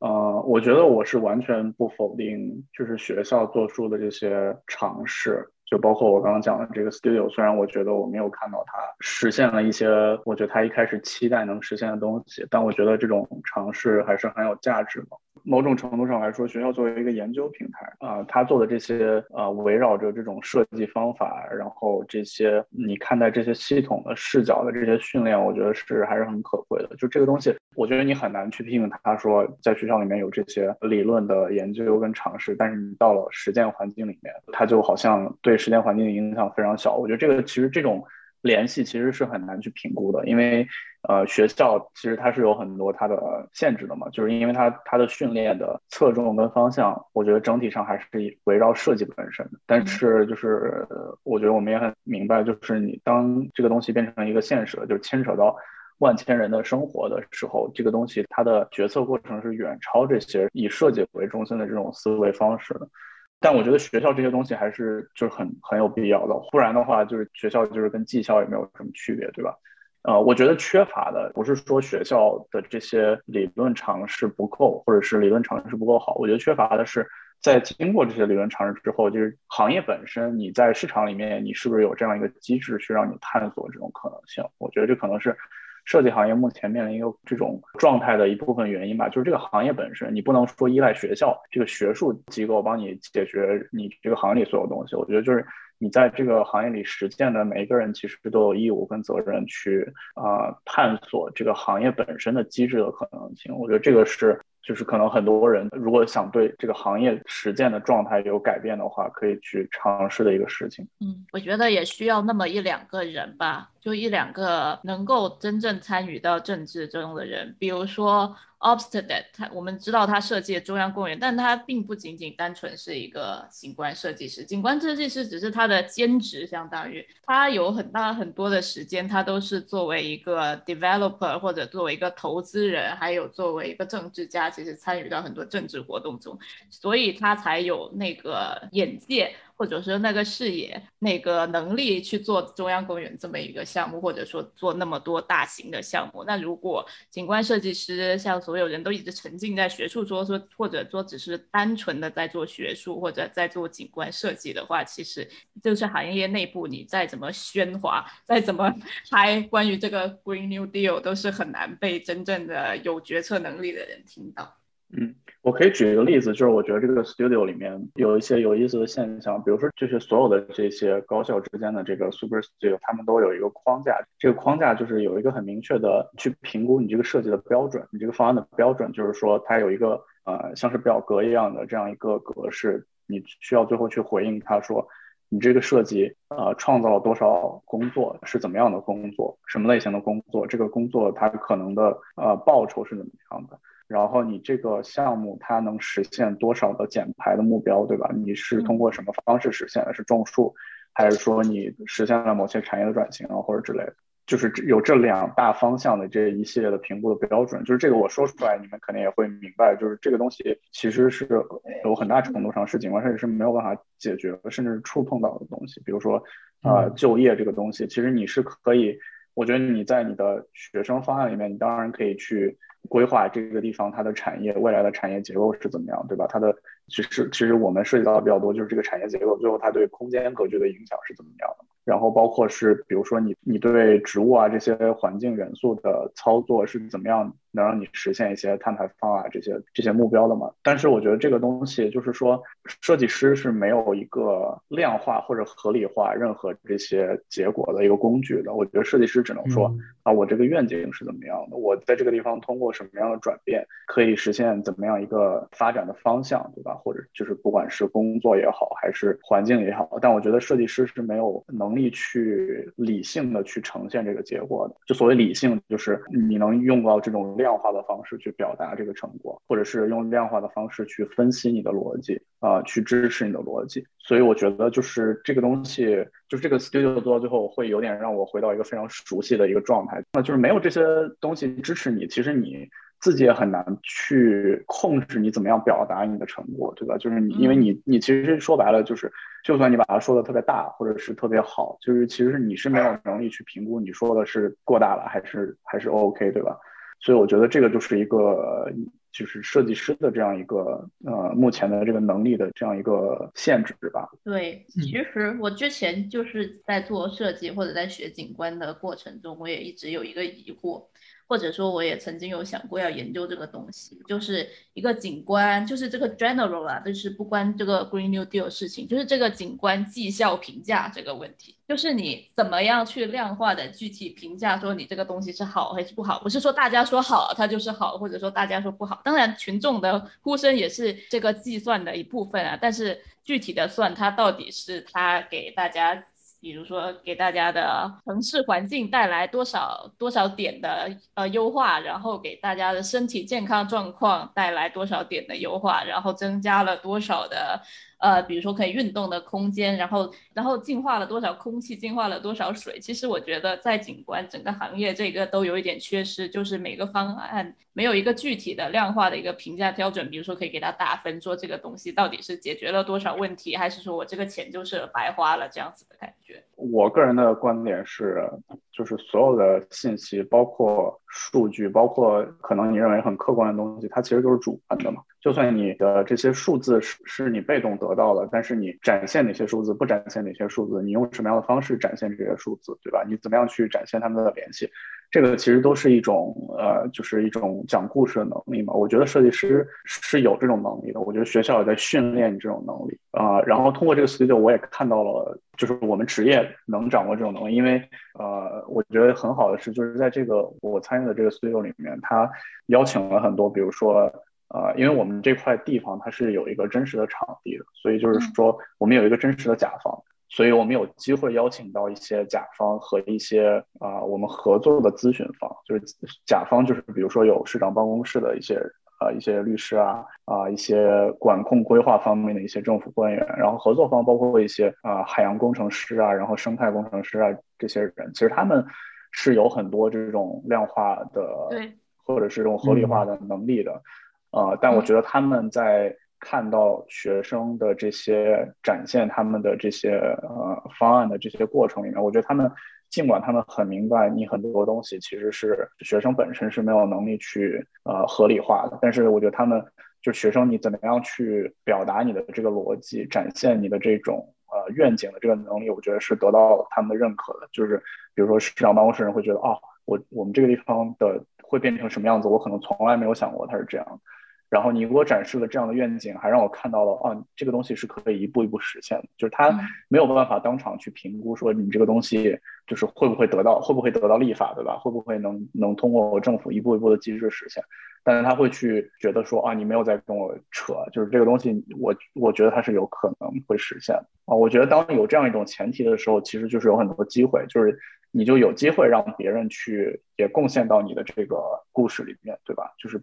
呃，我觉得我是完全不否定，就是学校做出的这些尝试。就包括我刚刚讲的这个 studio，虽然我觉得我没有看到它实现了一些我觉得它一开始期待能实现的东西，但我觉得这种尝试还是很有价值的。某种程度上来说，学校作为一个研究平台啊，它做的这些呃，围绕着这种设计方法，然后这些你看待这些系统的视角的这些训练，我觉得是还是很可贵的。就这个东西，我觉得你很难去批评他说在学校里面有这些理论的研究跟尝试，但是你到了实践环境里面，它就好像对实践环境的影响非常小。我觉得这个其实这种。联系其实是很难去评估的，因为呃学校其实它是有很多它的限制的嘛，就是因为它它的训练的侧重跟方向，我觉得整体上还是围绕设计本身的。但是就是我觉得我们也很明白，就是你当这个东西变成一个现实了，就是牵扯到万千人的生活的时候，这个东西它的决策过程是远超这些以设计为中心的这种思维方式的。但我觉得学校这些东西还是就是很很有必要的，不然的话就是学校就是跟技校也没有什么区别，对吧？呃，我觉得缺乏的不是说学校的这些理论常识不够，或者是理论常识不够好，我觉得缺乏的是在经过这些理论常识之后，就是行业本身你在市场里面你是不是有这样一个机制去让你探索这种可能性？我觉得这可能是设计行业目前面临一个这种状态的一部分原因吧，就是这个行业本身，你不能说依赖学校这个学术机构帮你解决你这个行业里所有东西。我觉得就是你在这个行业里实践的每一个人，其实都有义务跟责任去啊探索这个行业本身的机制的可能性。我觉得这个是。就是可能很多人如果想对这个行业实践的状态有改变的话，可以去尝试的一个事情。嗯，我觉得也需要那么一两个人吧，就一两个能够真正参与到政治中的人，比如说。Obsteded，他我们知道他设计中央公园，但他并不仅仅单纯是一个景观设计师，景观设计师只是他的兼职，相当于他有很大很多的时间，他都是作为一个 developer 或者作为一个投资人，还有作为一个政治家，其实参与到很多政治活动中，所以他才有那个眼界。或者说那个视野、那个能力去做中央公园这么一个项目，或者说做那么多大型的项目，那如果景观设计师像所有人都一直沉浸在学术说说，或者说只是单纯的在做学术或者在做景观设计的话，其实就是行业内部你再怎么喧哗、再怎么 嗨，关于这个 Green New Deal 都是很难被真正的有决策能力的人听到。嗯，我可以举一个例子，就是我觉得这个 studio 里面有一些有意思的现象，比如说就是所有的这些高校之间的这个 super studio，他们都有一个框架，这个框架就是有一个很明确的去评估你这个设计的标准，你这个方案的标准，就是说它有一个呃像是表格一样的这样一个格式，你需要最后去回应他说你这个设计呃创造了多少工作，是怎么样的工作，什么类型的工作，这个工作它可能的呃报酬是怎么样的。然后你这个项目它能实现多少的减排的目标，对吧？你是通过什么方式实现的？是种树，还是说你实现了某些产业的转型啊，或者之类的？就是有这两大方向的这一系列的评估的标准。就是这个我说出来，你们肯定也会明白，就是这个东西其实是有很大程度上是景观设计师没有办法解决的，甚至是触碰到的东西。比如说，呃，就业这个东西，其实你是可以，我觉得你在你的学生方案里面，你当然可以去。规划这个地方它的产业未来的产业结构是怎么样，对吧？它的其实其实我们涉及到的比较多，就是这个产业结构最后它对空间格局的影响是怎么样的。然后包括是比如说你你对植物啊这些环境元素的操作是怎么样？能让你实现一些碳排放啊这些这些目标的嘛？但是我觉得这个东西就是说，设计师是没有一个量化或者合理化任何这些结果的一个工具的。我觉得设计师只能说啊，我这个愿景是怎么样的？我在这个地方通过什么样的转变可以实现怎么样一个发展的方向，对吧？或者就是不管是工作也好，还是环境也好，但我觉得设计师是没有能力去理性的去呈现这个结果的。就所谓理性，就是你能用到这种。量化的方式去表达这个成果，或者是用量化的方式去分析你的逻辑啊，去支持你的逻辑。所以我觉得就是这个东西，就是这个 studio 做到最后会有点让我回到一个非常熟悉的一个状态。那就是没有这些东西支持你，其实你自己也很难去控制你怎么样表达你的成果，对吧？就是你，因为你你其实说白了就是，就算你把它说的特别大，或者是特别好，就是其实你是没有能力去评估你说的是过大了还是还是 OK，对吧？所以我觉得这个就是一个，就是设计师的这样一个呃，目前的这个能力的这样一个限制吧。对，其实我之前就是在做设计或者在学景观的过程中，我也一直有一个疑惑。或者说，我也曾经有想过要研究这个东西，就是一个景观，就是这个 general 啊，就是不关这个 Green New Deal 事情，就是这个景观绩效评价这个问题，就是你怎么样去量化的具体评价说你这个东西是好还是不好？不是说大家说好它就是好，或者说大家说不好。当然，群众的呼声也是这个计算的一部分啊，但是具体的算它到底是它给大家。比如说，给大家的城市环境带来多少多少点的呃优化，然后给大家的身体健康状况带来多少点的优化，然后增加了多少的。呃，比如说可以运动的空间，然后然后净化了多少空气，净化了多少水。其实我觉得在景观整个行业这个都有一点缺失，就是每个方案没有一个具体的量化的一个评价标准。比如说可以给他打分，说这个东西到底是解决了多少问题，还是说我这个钱就是白花了这样子的感觉。我个人的观点是，就是所有的信息，包括数据，包括可能你认为很客观的东西，它其实都是主观的嘛。就算你的这些数字是是你被动得到的，但是你展现哪些数字，不展现哪些数字，你用什么样的方式展现这些数字，对吧？你怎么样去展现他们的联系？这个其实都是一种呃，就是一种讲故事的能力嘛。我觉得设计师是有这种能力的。我觉得学校也在训练你这种能力啊。然后通过这个 studio，我也看到了，就是我们职业能掌握这种能力。因为呃，我觉得很好的是，就是在这个我参与的这个 studio 里面，他邀请了很多，比如说呃，因为我们这块地方它是有一个真实的场地的，所以就是说我们有一个真实的甲方。所以我们有机会邀请到一些甲方和一些啊我们合作的咨询方，就是甲方就是比如说有市长办公室的一些啊一些律师啊啊一些管控规划方面的一些政府官员，然后合作方包括一些啊海洋工程师啊，然后生态工程师啊这些人，其实他们是有很多这种量化的对，或者是这种合理化的能力的，呃，但我觉得他们在。看到学生的这些展现他们的这些呃方案的这些过程里面，我觉得他们尽管他们很明白你很多东西其实是学生本身是没有能力去呃合理化的，但是我觉得他们就学生你怎么样去表达你的这个逻辑，展现你的这种呃愿景的这个能力，我觉得是得到他们的认可的。就是比如说市长办公室人会觉得哦，我我们这个地方的会变成什么样子，我可能从来没有想过它是这样。然后你给我展示了这样的愿景，还让我看到了啊，这个东西是可以一步一步实现的。就是他没有办法当场去评估说你这个东西就是会不会得到会不会得到立法，对吧？会不会能能通过政府一步一步的机制实现？但是他会去觉得说啊，你没有在跟我扯，就是这个东西我我觉得它是有可能会实现啊。我觉得当有这样一种前提的时候，其实就是有很多机会，就是你就有机会让别人去也贡献到你的这个故事里面，对吧？就是。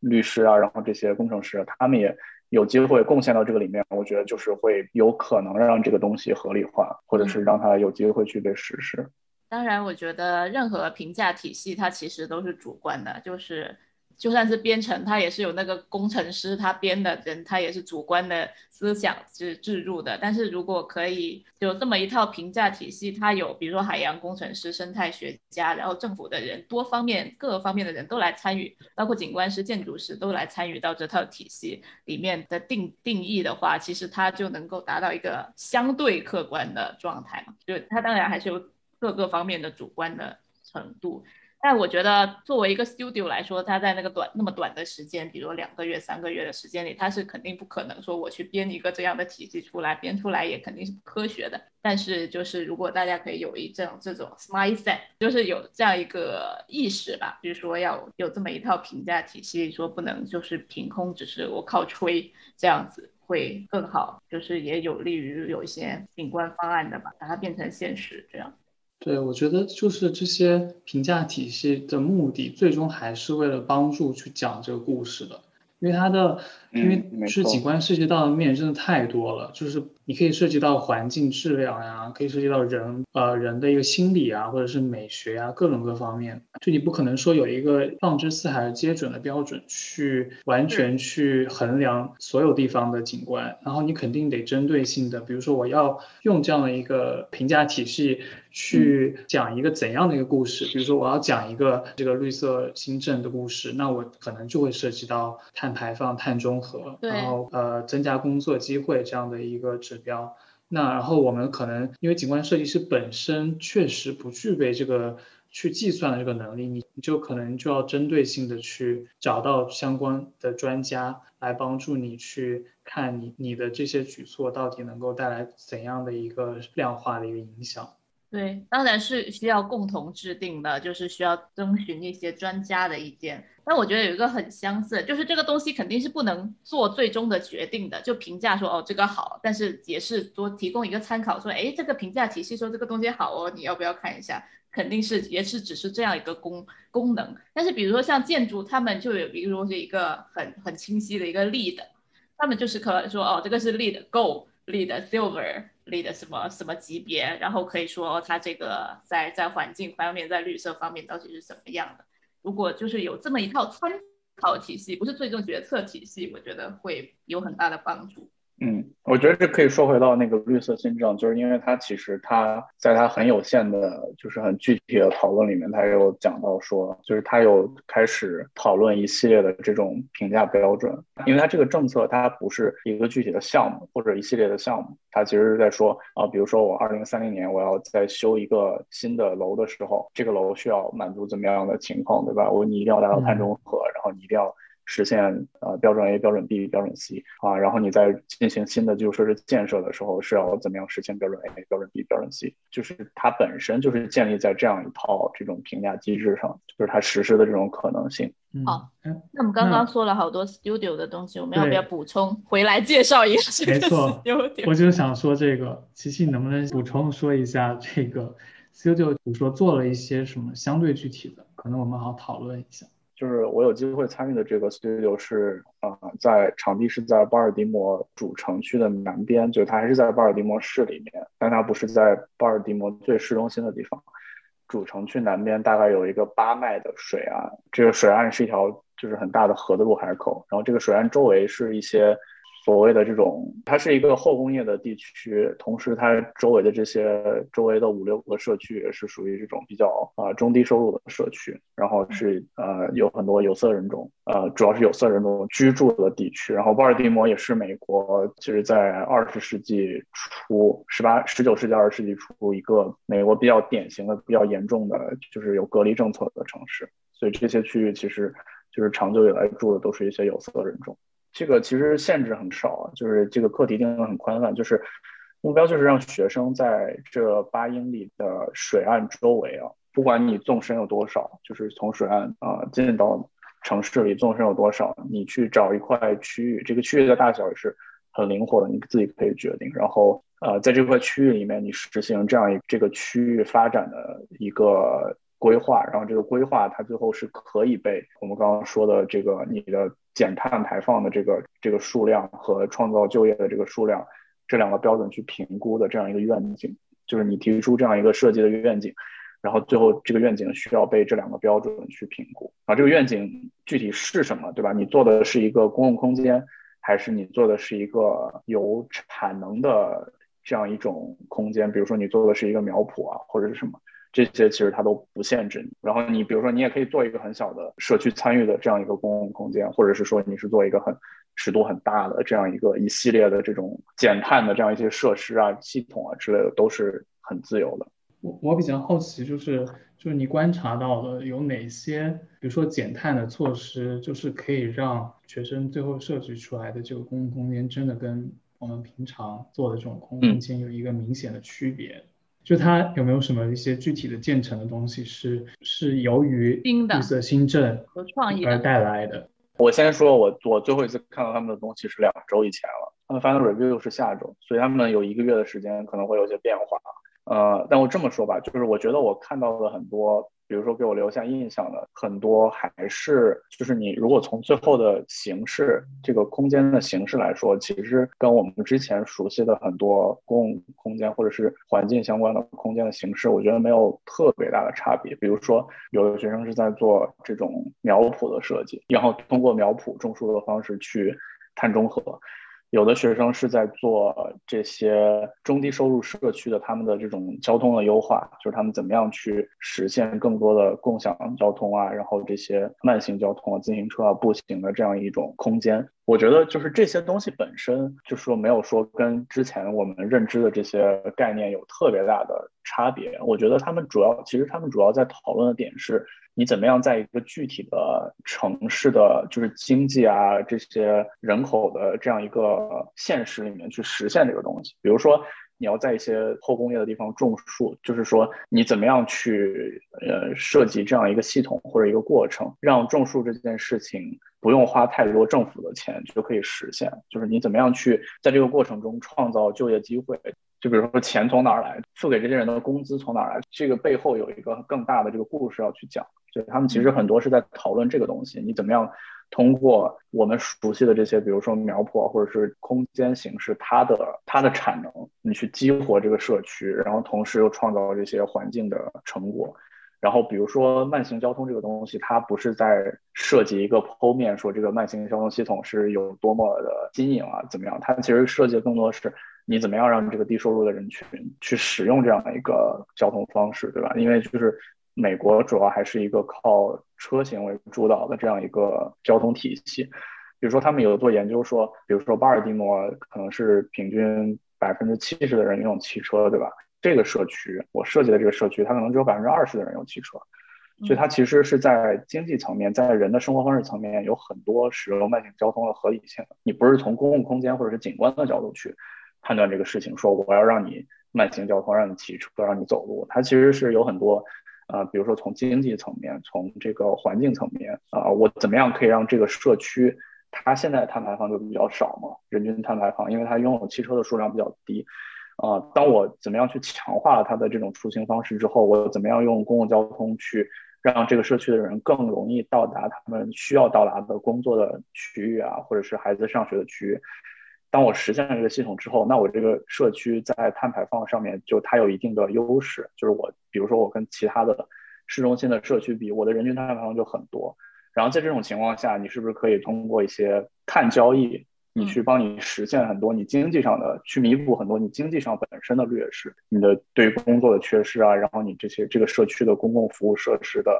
律师啊，然后这些工程师，他们也有机会贡献到这个里面。我觉得就是会有可能让这个东西合理化，或者是让它有机会去被实施。当然，我觉得任何评价体系它其实都是主观的，就是。就算是编程，他也是有那个工程师，他编的人，他也是主观的思想是置入的。但是如果可以有这么一套评价体系，它有比如说海洋工程师、生态学家，然后政府的人，多方面各个方面的人都来参与，包括景观师、建筑师都来参与到这套体系里面的定定义的话，其实它就能够达到一个相对客观的状态嘛。就它当然还是有各个方面的主观的程度。但我觉得，作为一个 studio 来说，他在那个短那么短的时间，比如两个月、三个月的时间里，他是肯定不可能说我去编一个这样的体系出来，编出来也肯定是不科学的。但是，就是如果大家可以有一这种这种 mindset，就是有这样一个意识吧，就是说要有这么一套评价体系，说不能就是凭空只是我靠吹这样子会更好，就是也有利于有一些景观方案的吧，把它变成现实这样。对，我觉得就是这些评价体系的目的，最终还是为了帮助去讲这个故事的，因为它的，因为是景观涉及到的面真的太多了，就是。你可以涉及到环境质量呀，可以涉及到人呃人的一个心理啊，或者是美学啊，各种各方面。就你不可能说有一个放之四海皆准的标准去完全去衡量所有地方的景观，然后你肯定得针对性的，比如说我要用这样的一个评价体系去讲一个怎样的一个故事，比如说我要讲一个这个绿色新政的故事，那我可能就会涉及到碳排放、碳中和，然后呃增加工作机会这样的一个指。标，那然后我们可能因为景观设计师本身确实不具备这个去计算的这个能力，你你就可能就要针对性的去找到相关的专家来帮助你去看你你的这些举措到底能够带来怎样的一个量化的一个影响。对，当然是需要共同制定的，就是需要征询一些专家的意见。但我觉得有一个很相似，就是这个东西肯定是不能做最终的决定的，就评价说哦这个好，但是也是多提供一个参考，说哎这个评价体系说这个东西好哦，你要不要看一下？肯定是也是只是这样一个功功能。但是比如说像建筑，他们就有比如说是一个很很清晰的一个 lead，他们就是可能说哦这个是 lead gold，lead silver。立的什么什么级别，然后可以说它这个在在环境方面，在绿色方面到底是怎么样的？如果就是有这么一套参考体系，不是最终决策体系，我觉得会有很大的帮助。嗯，我觉得这可以说回到那个绿色新政，就是因为它其实它在它很有限的，就是很具体的讨论里面，它有讲到说，就是它有开始讨论一系列的这种评价标准，因为它这个政策它不是一个具体的项目或者一系列的项目，它其实是在说啊，比如说我二零三零年我要再修一个新的楼的时候，这个楼需要满足怎么样的情况，对吧？我你一定要达到碳中和，然后你一定要。实现呃标准 A、标准 B、标准 C 啊，然后你在进行新的基础设施建设的时候，是要怎么样实现标准 A、标准 B、标准 C？就是它本身就是建立在这样一套这种评价机制上，就是它实施的这种可能性。好，那我们刚刚说了好多 Studio 的东西，我们要不要补充回来介绍一下？没错，我就想说这个，琪琪能不能补充说一下这个 Studio，比如说做了一些什么相对具体的，可能我们好讨论一下。就是我有机会参与的这个 studio 是，啊，在场地是在巴尔的摩主城区的南边，就它还是在巴尔的摩市里面，但它不是在巴尔的摩最市中心的地方。主城区南边大概有一个八迈的水岸，这个水岸是一条就是很大的河的入海口，然后这个水岸周围是一些。所谓的这种，它是一个后工业的地区，同时它周围的这些周围的五六个社区也是属于这种比较啊中低收入的社区，然后是呃有很多有色人种，呃主要是有色人种居住的地区。然后巴尔的摩也是美国，其实在二十世纪初、十八、十九世纪二十世纪初一个美国比较典型的、比较严重的就是有隔离政策的城市，所以这些区域其实就是长久以来住的都是一些有色人种。这个其实限制很少，就是这个课题定的很宽泛，就是目标就是让学生在这八英里的水岸周围啊，不管你纵深有多少，就是从水岸啊进到城市里纵深有多少，你去找一块区域，这个区域的大小也是很灵活的，你自己可以决定。然后呃，在这块区域里面，你实行这样一这个区域发展的一个规划，然后这个规划它最后是可以被我们刚刚说的这个你的。减碳排放的这个这个数量和创造就业的这个数量，这两个标准去评估的这样一个愿景，就是你提出这样一个设计的愿景，然后最后这个愿景需要被这两个标准去评估。啊，这个愿景具体是什么，对吧？你做的是一个公共空间，还是你做的是一个有产能的这样一种空间？比如说你做的是一个苗圃啊，或者是什么？这些其实它都不限制你，然后你比如说你也可以做一个很小的社区参与的这样一个公共空间，或者是说你是做一个很尺度很大的这样一个一系列的这种减碳的这样一些设施啊、系统啊之类的，都是很自由的。我我比较好奇，就是就是你观察到的有哪些，比如说减碳的措施，就是可以让学生最后设计出来的这个公共空间真的跟我们平常做的这种公共空间有一个明显的区别。就它有没有什么一些具体的建成的东西是是由于绿色新政和创意而带来的？我先说，我我最后一次看到他们的东西是两周以前了，他们 final review 是下周，所以他们有一个月的时间可能会有些变化。呃，但我这么说吧，就是我觉得我看到了很多。比如说，给我留下印象的很多还是就是你如果从最后的形式这个空间的形式来说，其实跟我们之前熟悉的很多公共空间或者是环境相关的空间的形式，我觉得没有特别大的差别。比如说，有的学生是在做这种苗圃的设计，然后通过苗圃种树的方式去碳中和。有的学生是在做这些中低收入社区的他们的这种交通的优化，就是他们怎么样去实现更多的共享交通啊，然后这些慢行交通啊、自行车啊、步行的这样一种空间。我觉得就是这些东西本身，就是说没有说跟之前我们认知的这些概念有特别大的差别。我觉得他们主要，其实他们主要在讨论的点是。你怎么样在一个具体的城市的就是经济啊这些人口的这样一个现实里面去实现这个东西？比如说你要在一些后工业的地方种树，就是说你怎么样去呃设计这样一个系统或者一个过程，让种树这件事情不用花太多政府的钱就可以实现？就是你怎么样去在这个过程中创造就业机会？就比如说钱从哪儿来，付给这些人的工资从哪儿来？这个背后有一个更大的这个故事要去讲。就他们其实很多是在讨论这个东西，你怎么样通过我们熟悉的这些，比如说苗圃或者是空间形式，它的它的产能，你去激活这个社区，然后同时又创造这些环境的成果，然后比如说慢行交通这个东西，它不是在设计一个剖面，说这个慢行交通系统是有多么的新颖啊，怎么样？它其实设计更多是你怎么样让这个低收入的人群去使用这样的一个交通方式，对吧？因为就是美国主要还是一个靠车型为主导的这样一个交通体系。比如说他们有做研究说，比如说巴尔的摩可能是平均百分之七十的人用汽车，对吧？这个社区，我设计的这个社区，它可能只有百分之二十的人用汽车，所以它其实是在经济层面，在人的生活方式层面有很多使用慢行交通的合理性。你不是从公共空间或者是景观的角度去判断这个事情，说我要让你慢行交通，让你骑车，让你走路，它其实是有很多，呃，比如说从经济层面，从这个环境层面，啊，我怎么样可以让这个社区它现在碳排放就比较少嘛，人均碳排放，因为它拥有汽车的数量比较低。啊，当我怎么样去强化了它的这种出行方式之后，我怎么样用公共交通去让这个社区的人更容易到达他们需要到达的工作的区域啊，或者是孩子上学的区域。当我实现了这个系统之后，那我这个社区在碳排放上面就它有一定的优势，就是我比如说我跟其他的市中心的社区比，我的人均碳排放就很多。然后在这种情况下，你是不是可以通过一些碳交易？你去帮你实现很多你经济上的，去弥补很多你经济上本身的劣势，你的对于工作的缺失啊，然后你这些这个社区的公共服务设施的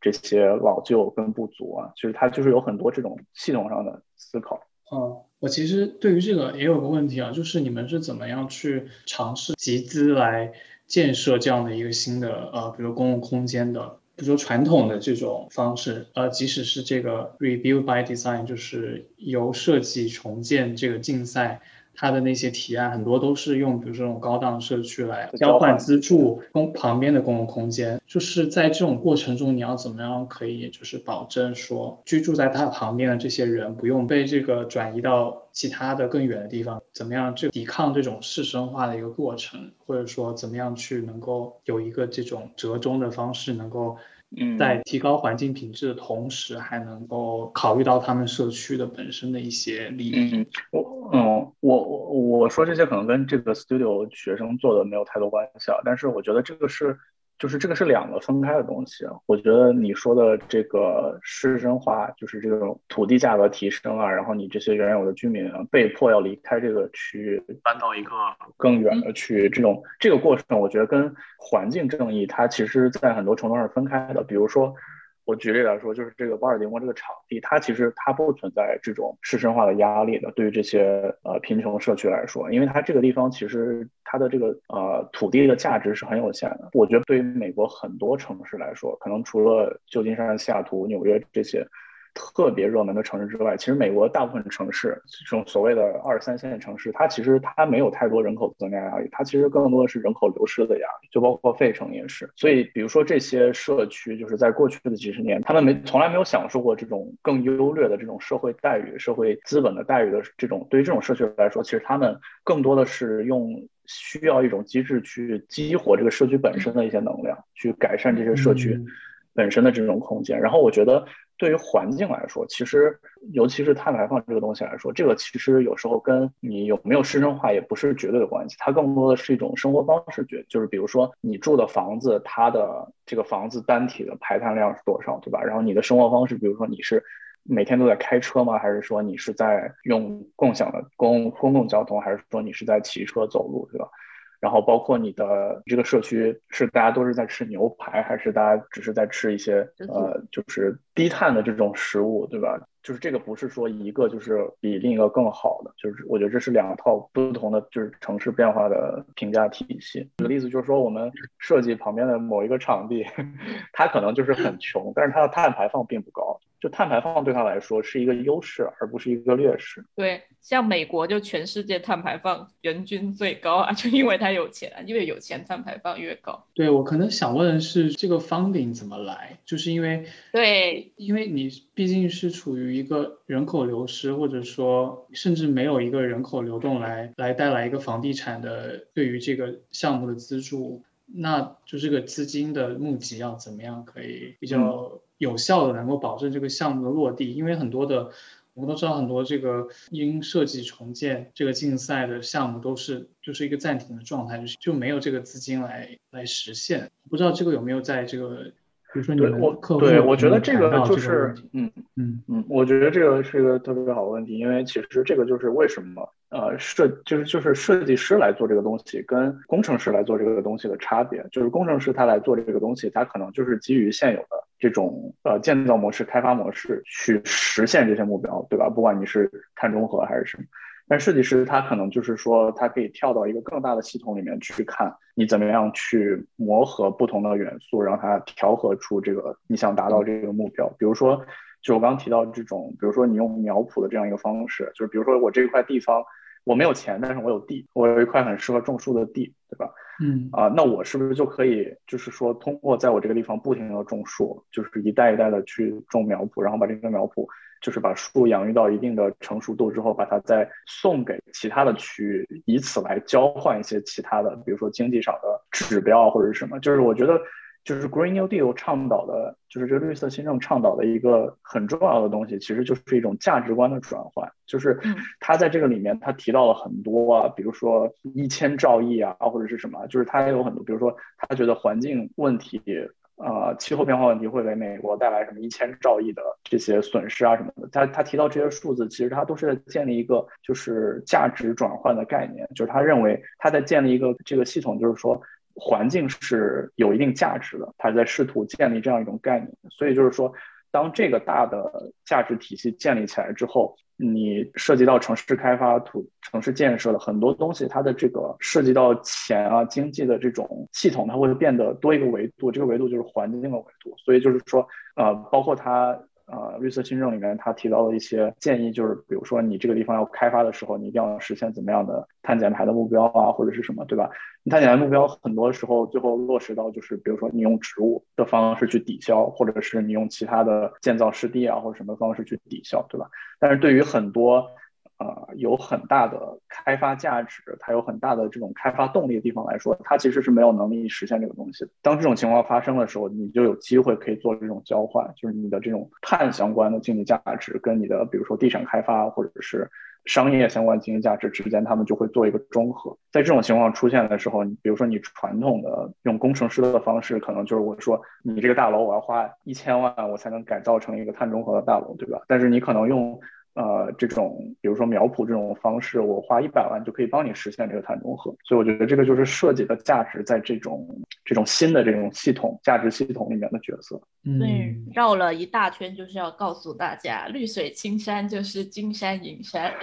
这些老旧跟不足啊，其实它就是有很多这种系统上的思考。嗯，我其实对于这个也有个问题啊，就是你们是怎么样去尝试集资来建设这样的一个新的呃，比如公共空间的？比如说传统的这种方式，呃，即使是这个 review by design，就是由设计重建这个竞赛。它的那些提案很多都是用，比如说这种高档社区来交换资助公旁边的公共空间，就是在这种过程中，你要怎么样可以就是保证说居住在它旁边的这些人不用被这个转移到其他的更远的地方，怎么样去抵抗这种市生化的一个过程，或者说怎么样去能够有一个这种折中的方式，能够。在提高环境品质的同时，还能够考虑到他们社区的本身的一些利益。嗯，我嗯，我我我说这些可能跟这个 studio 学生做的没有太多关系啊，但是我觉得这个是。就是这个是两个分开的东西，我觉得你说的这个市生化，就是这种土地价格提升啊，然后你这些原有的居民被迫要离开这个区域，搬到一个更远的区域，这种这个过程，我觉得跟环境正义它其实在很多程度上是分开的，比如说。我举例来说，就是这个巴尔的摩这个场地，它其实它不存在这种市生化的压力的。对于这些呃贫穷社区来说，因为它这个地方其实它的这个呃土地的价值是很有限的。我觉得对于美国很多城市来说，可能除了旧金山、西雅图、纽约这些。特别热门的城市之外，其实美国大部分城市，这种所谓的二三线城市，它其实它没有太多人口增加压力，它其实更多的是人口流失的压力，就包括费城也是。所以，比如说这些社区，就是在过去的几十年，他们没从来没有享受过这种更优劣的这种社会待遇、社会资本的待遇的这种。对于这种社区来说，其实他们更多的是用需要一种机制去激活这个社区本身的一些能量，去改善这些社区本身的这种空间。然后，我觉得。对于环境来说，其实尤其是碳排放这个东西来说，这个其实有时候跟你有没有市生化也不是绝对的关系，它更多的是一种生活方式决，就是比如说你住的房子，它的这个房子单体的排碳量是多少，对吧？然后你的生活方式，比如说你是每天都在开车吗？还是说你是在用共享的公公共交通？还是说你是在骑车走路，对吧？然后包括你的这个社区是大家都是在吃牛排，还是大家只是在吃一些呃就是低碳的这种食物，对吧？就是这个不是说一个就是比另一个更好的，就是我觉得这是两套不同的就是城市变化的评价体系。举个例子就是说，我们设计旁边的某一个场地，它可能就是很穷，但是它的碳排放并不高。就碳排放对他来说是一个优势，而不是一个劣势。对，像美国就全世界碳排放人均最高啊，就因为他有钱，因为有钱碳排放越高。对我可能想问的是，这个 funding 怎么来？就是因为对，因为你毕竟是处于一个人口流失，或者说甚至没有一个人口流动来来带来一个房地产的对于这个项目的资助，那就这个资金的募集要怎么样可以比较？有效的能够保证这个项目的落地，因为很多的我们都知道，很多这个因设计重建这个竞赛的项目都是就是一个暂停的状态，就是就没有这个资金来来实现。不知道这个有没有在这个比如说你们客户对我觉得这这个就是嗯嗯。嗯，我觉得这个是一个特别好的问题，因为其实这个就是为什么呃设就是就是设计师来做这个东西跟工程师来做这个东西的差别，就是工程师他来做这个东西，他可能就是基于现有的这种呃建造模式、开发模式去实现这些目标，对吧？不管你是碳中和还是什么。但设计师他可能就是说，他可以跳到一个更大的系统里面去看，你怎么样去磨合不同的元素，让它调和出这个你想达到这个目标。比如说，就我刚提到这种，比如说你用苗圃的这样一个方式，就是比如说我这块地方我没有钱，但是我有地，我有一块很适合种树的地，对吧？嗯啊、那我是不是就可以，就是说通过在我这个地方不停的种树，就是一代一代的去种苗圃，然后把这个苗圃，就是把树养育到一定的成熟度之后，把它再送给其他的区域，以此来交换一些其他的，比如说经济上的指标或者是什么。就是我觉得，就是 Green New Deal 倡导的，就是这个绿色新政倡导的一个很重要的东西，其实就是一种价值观的转换。就是嗯他在这个里面，他提到了很多啊，比如说一千兆亿啊，或者是什么，就是他有很多，比如说他觉得环境问题。呃，气候变化问题会给美国带来什么一千兆亿的这些损失啊什么的。他他提到这些数字，其实他都是在建立一个就是价值转换的概念，就是他认为他在建立一个这个系统，就是说环境是有一定价值的，它在试图建立这样一种概念。所以就是说，当这个大的价值体系建立起来之后，你涉及到城市开发、土城市建设的很多东西，它的这个涉及到钱啊、经济的这种系统，它会变得多一个维度，这个维度就是环境的维度。所以就是说，呃，包括它呃绿色新政里面他提到的一些建议，就是比如说你这个地方要开发的时候，你一定要实现怎么样的碳减排的目标啊，或者是什么，对吧？碳减排目标很多时候最后落实到就是，比如说你用植物的方式去抵消，或者是你用其他的建造湿地啊或者什么方式去抵消，对吧？但是对于很多呃有很大的开发价值，它有很大的这种开发动力的地方来说，它其实是没有能力实现这个东西。当这种情况发生的时候，你就有机会可以做这种交换，就是你的这种碳相关的经济价值跟你的比如说地产开发或者是商业相关经济价值之间，他们就会做一个中和。在这种情况出现的时候，你比如说你传统的用工程师的方式，可能就是我说你这个大楼我要花一千万，我才能改造成一个碳中和的大楼，对吧？但是你可能用呃这种比如说苗圃这种方式，我花一百万就可以帮你实现这个碳中和。所以我觉得这个就是设计的价值在这种这种新的这种系统价值系统里面的角色。对嗯，绕了一大圈，就是要告诉大家，绿水青山就是金山银山。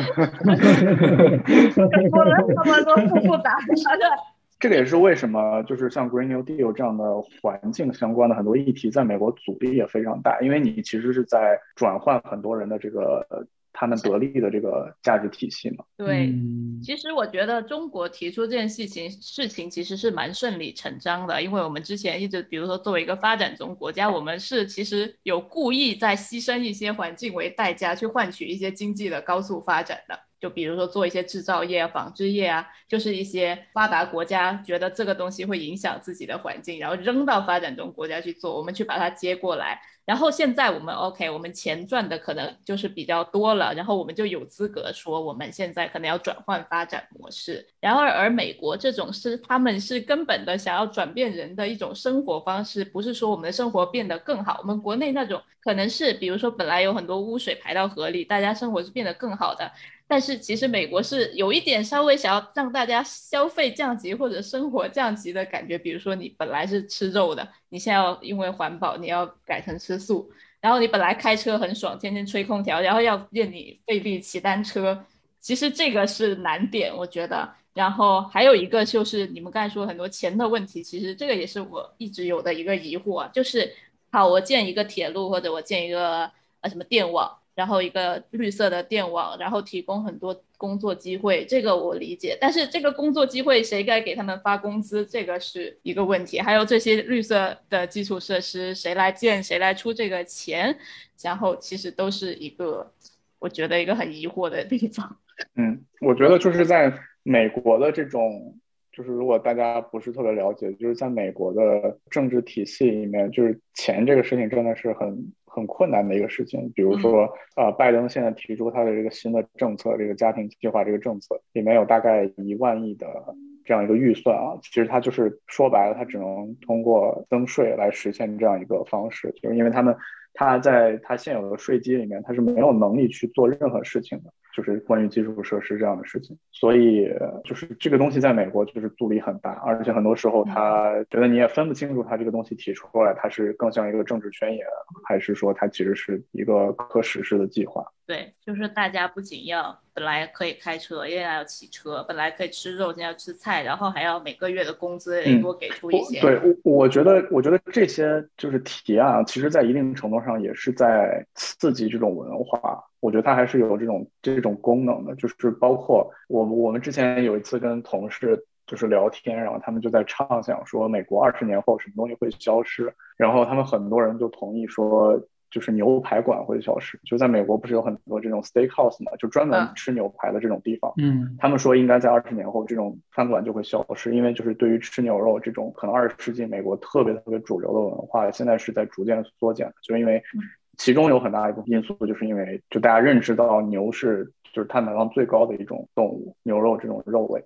说了这么多复复杂杂的，这个也是为什么，就是像 Green New Deal 这样的环境相关的很多议题，在美国阻力也非常大，因为你其实是在转换很多人的这个呃他们得利的这个价值体系嘛。对。嗯其实我觉得中国提出这件事情，事情其实是蛮顺理成章的，因为我们之前一直，比如说作为一个发展中国家，我们是其实有故意在牺牲一些环境为代价，去换取一些经济的高速发展的。就比如说做一些制造业啊、纺织业啊，就是一些发达国家觉得这个东西会影响自己的环境，然后扔到发展中国家去做，我们去把它接过来。然后现在我们 OK，我们钱赚的可能就是比较多了，然后我们就有资格说我们现在可能要转换发展模式。然而，而美国这种是他们是根本的想要转变人的一种生活方式，不是说我们的生活变得更好。我们国内那种可能是，比如说本来有很多污水排到河里，大家生活是变得更好的。但是其实美国是有一点稍微想要让大家消费降级或者生活降级的感觉，比如说你本来是吃肉的，你现在要因为环保你要改成吃素，然后你本来开车很爽，天天吹空调，然后要让你费力骑单车，其实这个是难点，我觉得。然后还有一个就是你们刚才说很多钱的问题，其实这个也是我一直有的一个疑惑，就是好，我建一个铁路或者我建一个呃什么电网。然后一个绿色的电网，然后提供很多工作机会，这个我理解。但是这个工作机会谁该给他们发工资，这个是一个问题。还有这些绿色的基础设施，谁来建，谁来出这个钱，然后其实都是一个我觉得一个很疑惑的地方。嗯，我觉得就是在美国的这种，就是如果大家不是特别了解，就是在美国的政治体系里面，就是钱这个事情真的是很很困难的一个事情。比如说，呃，拜登现在提出他的这个新的政策，这个家庭计划这个政策里面有大概一万亿的这样一个预算啊，其实他就是说白了，他只能通过增税来实现这样一个方式，就是因为他们他在他现有的税基里面，他是没有能力去做任何事情的。就是关于基础设施这样的事情，所以就是这个东西在美国就是阻力很大，而且很多时候他觉得你也分不清楚他这个东西提出来，它是更像一个政治宣言，还是说它其实是一个可实施的计划。对，就是大家不仅要本来可以开车，现在要骑车；本来可以吃肉，现在要吃菜，然后还要每个月的工资也多给出一些。对，我我觉得，我觉得这些就是提案，其实在一定程度上也是在刺激这种文化。我觉得它还是有这种这种功能的，就是包括我我们之前有一次跟同事就是聊天，然后他们就在畅想说，美国二十年后什么东西会消失，然后他们很多人就同意说。就是牛排馆会消失，就在美国不是有很多这种 steakhouse 嘛，就专门吃牛排的这种地方。嗯，他们说应该在二十年后这种餐馆就会消失，因为就是对于吃牛肉这种可能二十世纪美国特别特别主流的文化，现在是在逐渐缩减，就是因为其中有很大一部分因素，就是因为就大家认知到牛是就是碳排放最高的一种动物，牛肉这种肉类。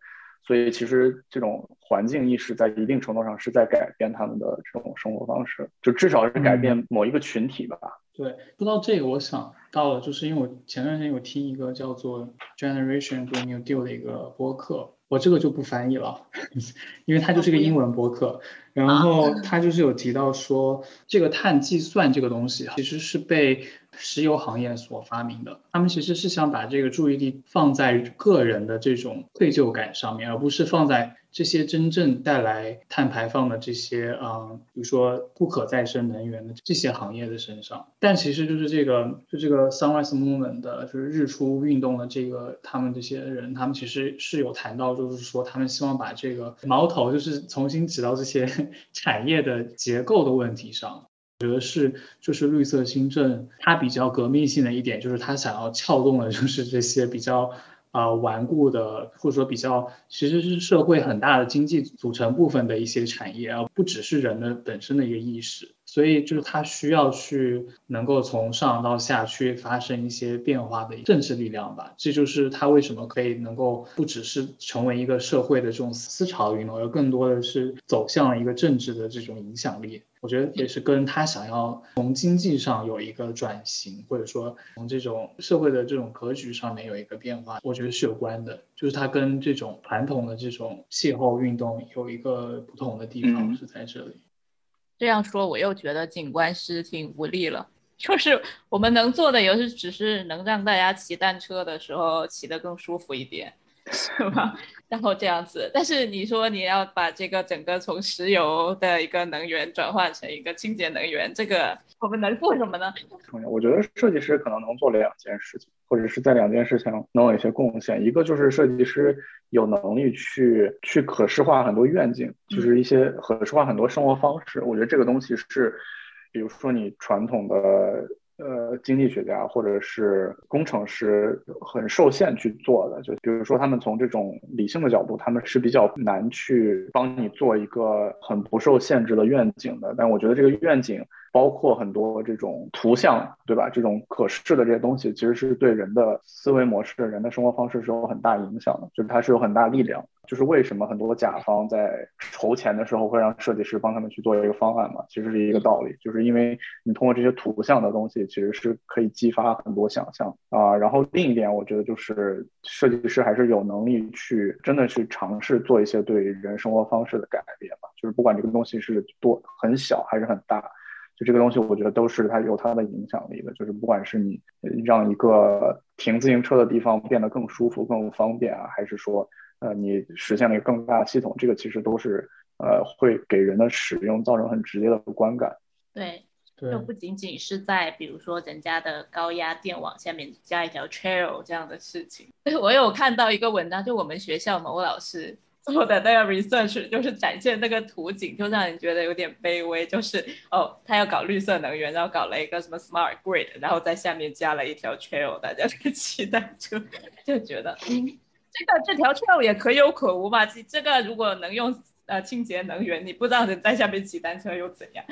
所以其实这种环境意识在一定程度上是在改变他们的这种生活方式，就至少是改变某一个群体吧。对，说到这个，我想到了，就是因为我前段时间有听一个叫做 Generation New Deal 的一个播客，我这个就不翻译了，因为它就是个英文博客。然后他就是有提到说，这个碳计算这个东西其实是被石油行业所发明的。他们其实是想把这个注意力放在个人的这种愧疚感上面，而不是放在这些真正带来碳排放的这些，嗯，比如说不可再生能源的这些行业的身上。但其实就是这个，就这个 Sunrise Movement 的，就是日出运动的这个他们这些人，他们其实是有谈到，就是说他们希望把这个矛头就是重新指到这些。产业的结构的问题上，我觉得是就是绿色新政它比较革命性的一点，就是它想要撬动的就是这些比较啊顽固的，或者说比较其实是社会很大的经济组成部分的一些产业，而不只是人的本身的一个意识。所以就是它需要去能够从上到下去发生一些变化的政治力量吧，这就是它为什么可以能够不只是成为一个社会的这种思潮运动，而更多的是走向了一个政治的这种影响力。我觉得也是跟他想要从经济上有一个转型，或者说从这种社会的这种格局上面有一个变化，我觉得是有关的。就是它跟这种传统的这种气候运动有一个不同的地方是在这里。这样说，我又觉得景观是挺无力了。就是我们能做的，也是只是能让大家骑单车的时候骑得更舒服一点，是吧？然后这样子。但是你说你要把这个整个从石油的一个能源转换成一个清洁能源，这个我们能做什么呢？我觉得设计师可能能做两件事情，或者是在两件事情能有一些贡献。一个就是设计师。有能力去去可视化很多愿景，就是一些可视化很多生活方式。我觉得这个东西是，比如说你传统的呃经济学家或者是工程师很受限去做的。就比如说他们从这种理性的角度，他们是比较难去帮你做一个很不受限制的愿景的。但我觉得这个愿景。包括很多这种图像，对吧？这种可视的这些东西，其实是对人的思维模式、人的生活方式是有很大影响的，就是它是有很大力量。就是为什么很多甲方在筹钱的时候会让设计师帮他们去做一个方案嘛？其实是一个道理，就是因为你通过这些图像的东西，其实是可以激发很多想象啊。然后另一点，我觉得就是设计师还是有能力去真的去尝试做一些对人生活方式的改变吧。就是不管这个东西是多很小还是很大。就这个东西，我觉得都是它有它的影响力的。就是不管是你让一个停自行车的地方变得更舒服、更方便啊，还是说呃你实现了一个更大的系统，这个其实都是呃会给人的使用造成很直接的观感。对，就不仅仅是在比如说人家的高压电网下面加一条 trail 这样的事情。我有看到一个文章，就我们学校某老师。做的那个 research 就是展现那个图景，就让人觉得有点卑微。就是哦，他要搞绿色能源，然后搞了一个什么 smart grid，然后在下面加了一条 trail，大家就期待就就觉得，嗯，这个这条 trail 也可有可无吧？这这个如果能用呃清洁能源，你不知道人在下面骑单车又怎样？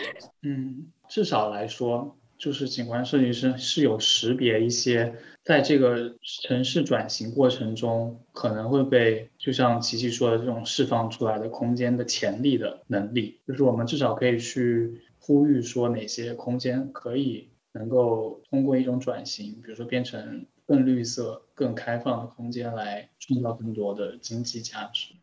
嗯，至少来说。就是景观设计师是有识别一些在这个城市转型过程中可能会被，就像琪琪说的这种释放出来的空间的潜力的能力，就是我们至少可以去呼吁说哪些空间可以能够通过一种转型，比如说变成更绿色、更开放的空间来创造更多的经济价值。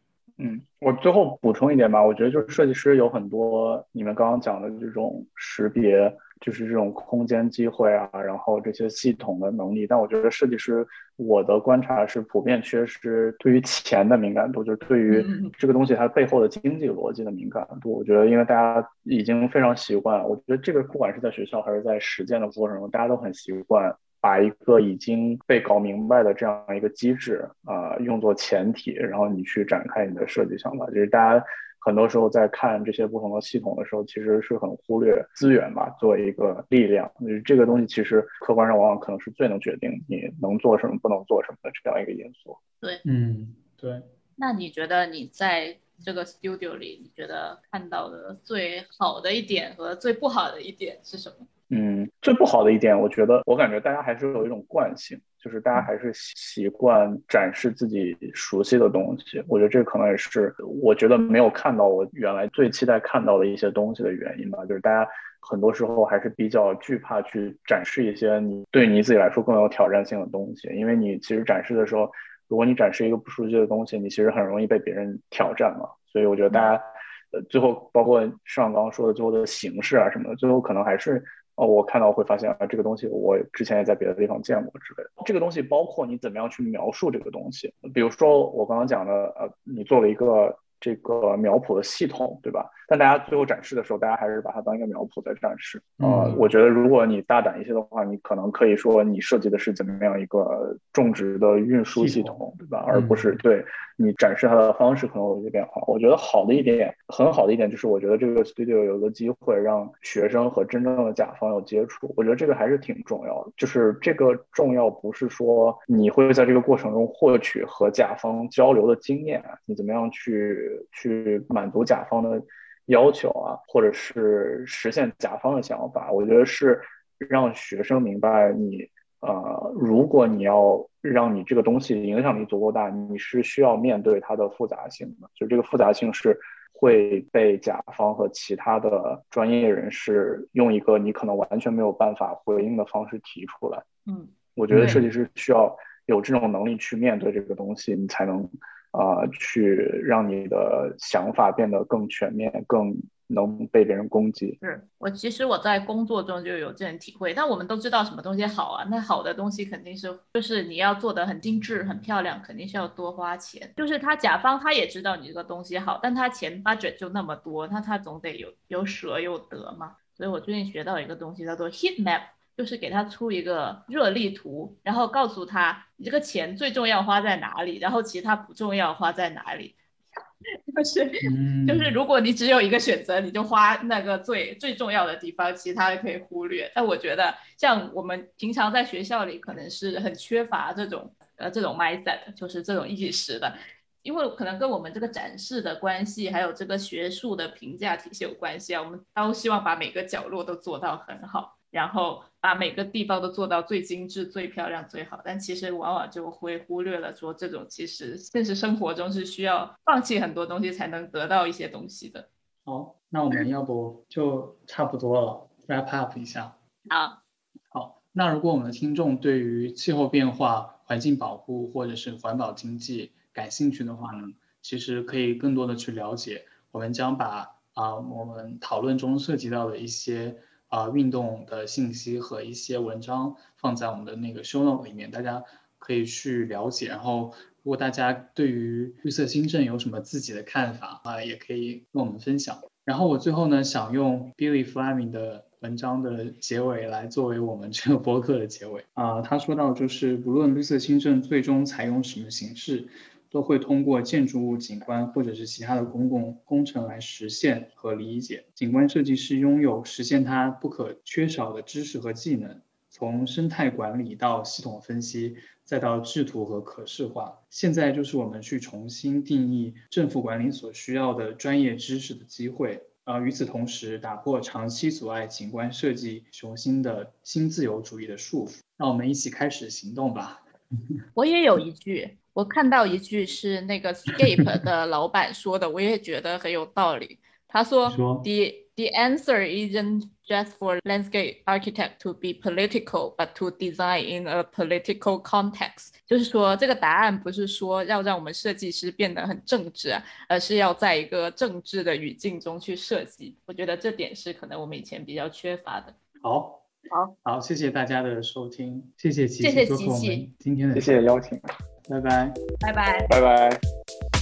嗯，我最后补充一点吧，我觉得就是设计师有很多你们刚刚讲的这种识别，就是这种空间机会啊，然后这些系统的能力。但我觉得设计师，我的观察是普遍缺失对于钱的敏感度，就是对于这个东西它背后的经济逻辑的敏感度。我觉得因为大家已经非常习惯，我觉得这个不管是在学校还是在实践的过程中，大家都很习惯。把一个已经被搞明白的这样一个机制啊，用作前提，然后你去展开你的设计想法。就是大家很多时候在看这些不同的系统的时候，其实是很忽略资源吧，作为一个力量。就是这个东西其实客观上往往可能是最能决定你能做什么、不能做什么的这样一个因素。对，嗯，对。那你觉得你在这个 studio 里，你觉得看到的最好的一点和最不好的一点是什么？嗯，最不好的一点，我觉得，我感觉大家还是有一种惯性，就是大家还是习惯展示自己熟悉的东西。我觉得这可能也是我觉得没有看到我原来最期待看到的一些东西的原因吧。就是大家很多时候还是比较惧怕去展示一些你对你自己来说更有挑战性的东西，因为你其实展示的时候，如果你展示一个不熟悉的东西，你其实很容易被别人挑战嘛。所以我觉得大家，呃，最后包括上刚刚说的最后的形式啊什么的，最后可能还是。哦，我看到会发现啊，这个东西我之前也在别的地方见过之类的。这个东西包括你怎么样去描述这个东西，比如说我刚刚讲的，呃，你做了一个这个苗圃的系统，对吧？但大家最后展示的时候，大家还是把它当一个苗圃在展示。呃，我觉得如果你大胆一些的话，你可能可以说你设计的是怎么样一个种植的运输系统，对吧？而不是对。你展示它的方式可能有一些变化。我觉得好的一点，很好的一点就是，我觉得这个 studio 有个机会让学生和真正的甲方有接触。我觉得这个还是挺重要的。就是这个重要不是说你会在这个过程中获取和甲方交流的经验，你怎么样去去满足甲方的要求啊，或者是实现甲方的想法。我觉得是让学生明白你。呃，如果你要让你这个东西影响力足够大，你是需要面对它的复杂性的。就这个复杂性是会被甲方和其他的专业人士用一个你可能完全没有办法回应的方式提出来。嗯，我觉得设计师需要有这种能力去面对这个东西，你才能呃去让你的想法变得更全面、更。能被别人攻击，是我其实我在工作中就有这种体会。但我们都知道什么东西好啊？那好的东西肯定是就是你要做的很精致、很漂亮，肯定是要多花钱。就是他甲方他也知道你这个东西好，但他钱 budget 就那么多，那他总得有有舍有得嘛。所以我最近学到一个东西叫做 heat map，就是给他出一个热力图，然后告诉他你这个钱最重要花在哪里，然后其他不重要花在哪里。就是就是，如果你只有一个选择，你就花那个最最重要的地方，其他的可以忽略。但我觉得，像我们平常在学校里，可能是很缺乏这种呃这种 mindset，就是这种意识的，因为可能跟我们这个展示的关系，还有这个学术的评价体系有关系啊。我们都希望把每个角落都做到很好。然后把每个地方都做到最精致、最漂亮、最好，但其实往往就会忽略了说，这种其实现实生活中是需要放弃很多东西才能得到一些东西的。好，那我们要不就差不多了，wrap up 一下。好，好，那如果我们的听众对于气候变化、环境保护或者是环保经济感兴趣的话呢，其实可以更多的去了解。我们将把啊我们讨论中涉及到的一些。啊，运动的信息和一些文章放在我们的那个 show note 里面，大家可以去了解。然后，如果大家对于绿色新政有什么自己的看法啊，也可以跟我们分享。然后我最后呢，想用 Billy Fleming 的文章的结尾来作为我们这个播客的结尾啊。他说到，就是不论绿色新政最终采用什么形式。都会通过建筑物景观或者是其他的公共工程来实现和理解。景观设计师拥有实现它不可缺少的知识和技能，从生态管理到系统分析，再到制图和可视化。现在就是我们去重新定义政府管理所需要的专业知识的机会。呃，与此同时，打破长期阻碍景观设计雄心的新自由主义的束缚。让我们一起开始行动吧。我也有一句，我看到一句是那个 Scape 的老板说的，我也觉得很有道理。他说：“The the answer isn't just for landscape architect to be political, but to design in a political context。”就是说，这个答案不是说要让我们设计师变得很政治，而是要在一个政治的语境中去设计。我觉得这点是可能我们以前比较缺乏的。好，好，好，谢谢大家的收听，谢谢琪谢谢做客我琪琪们今天的谢谢邀请，拜拜。拜拜。拜拜。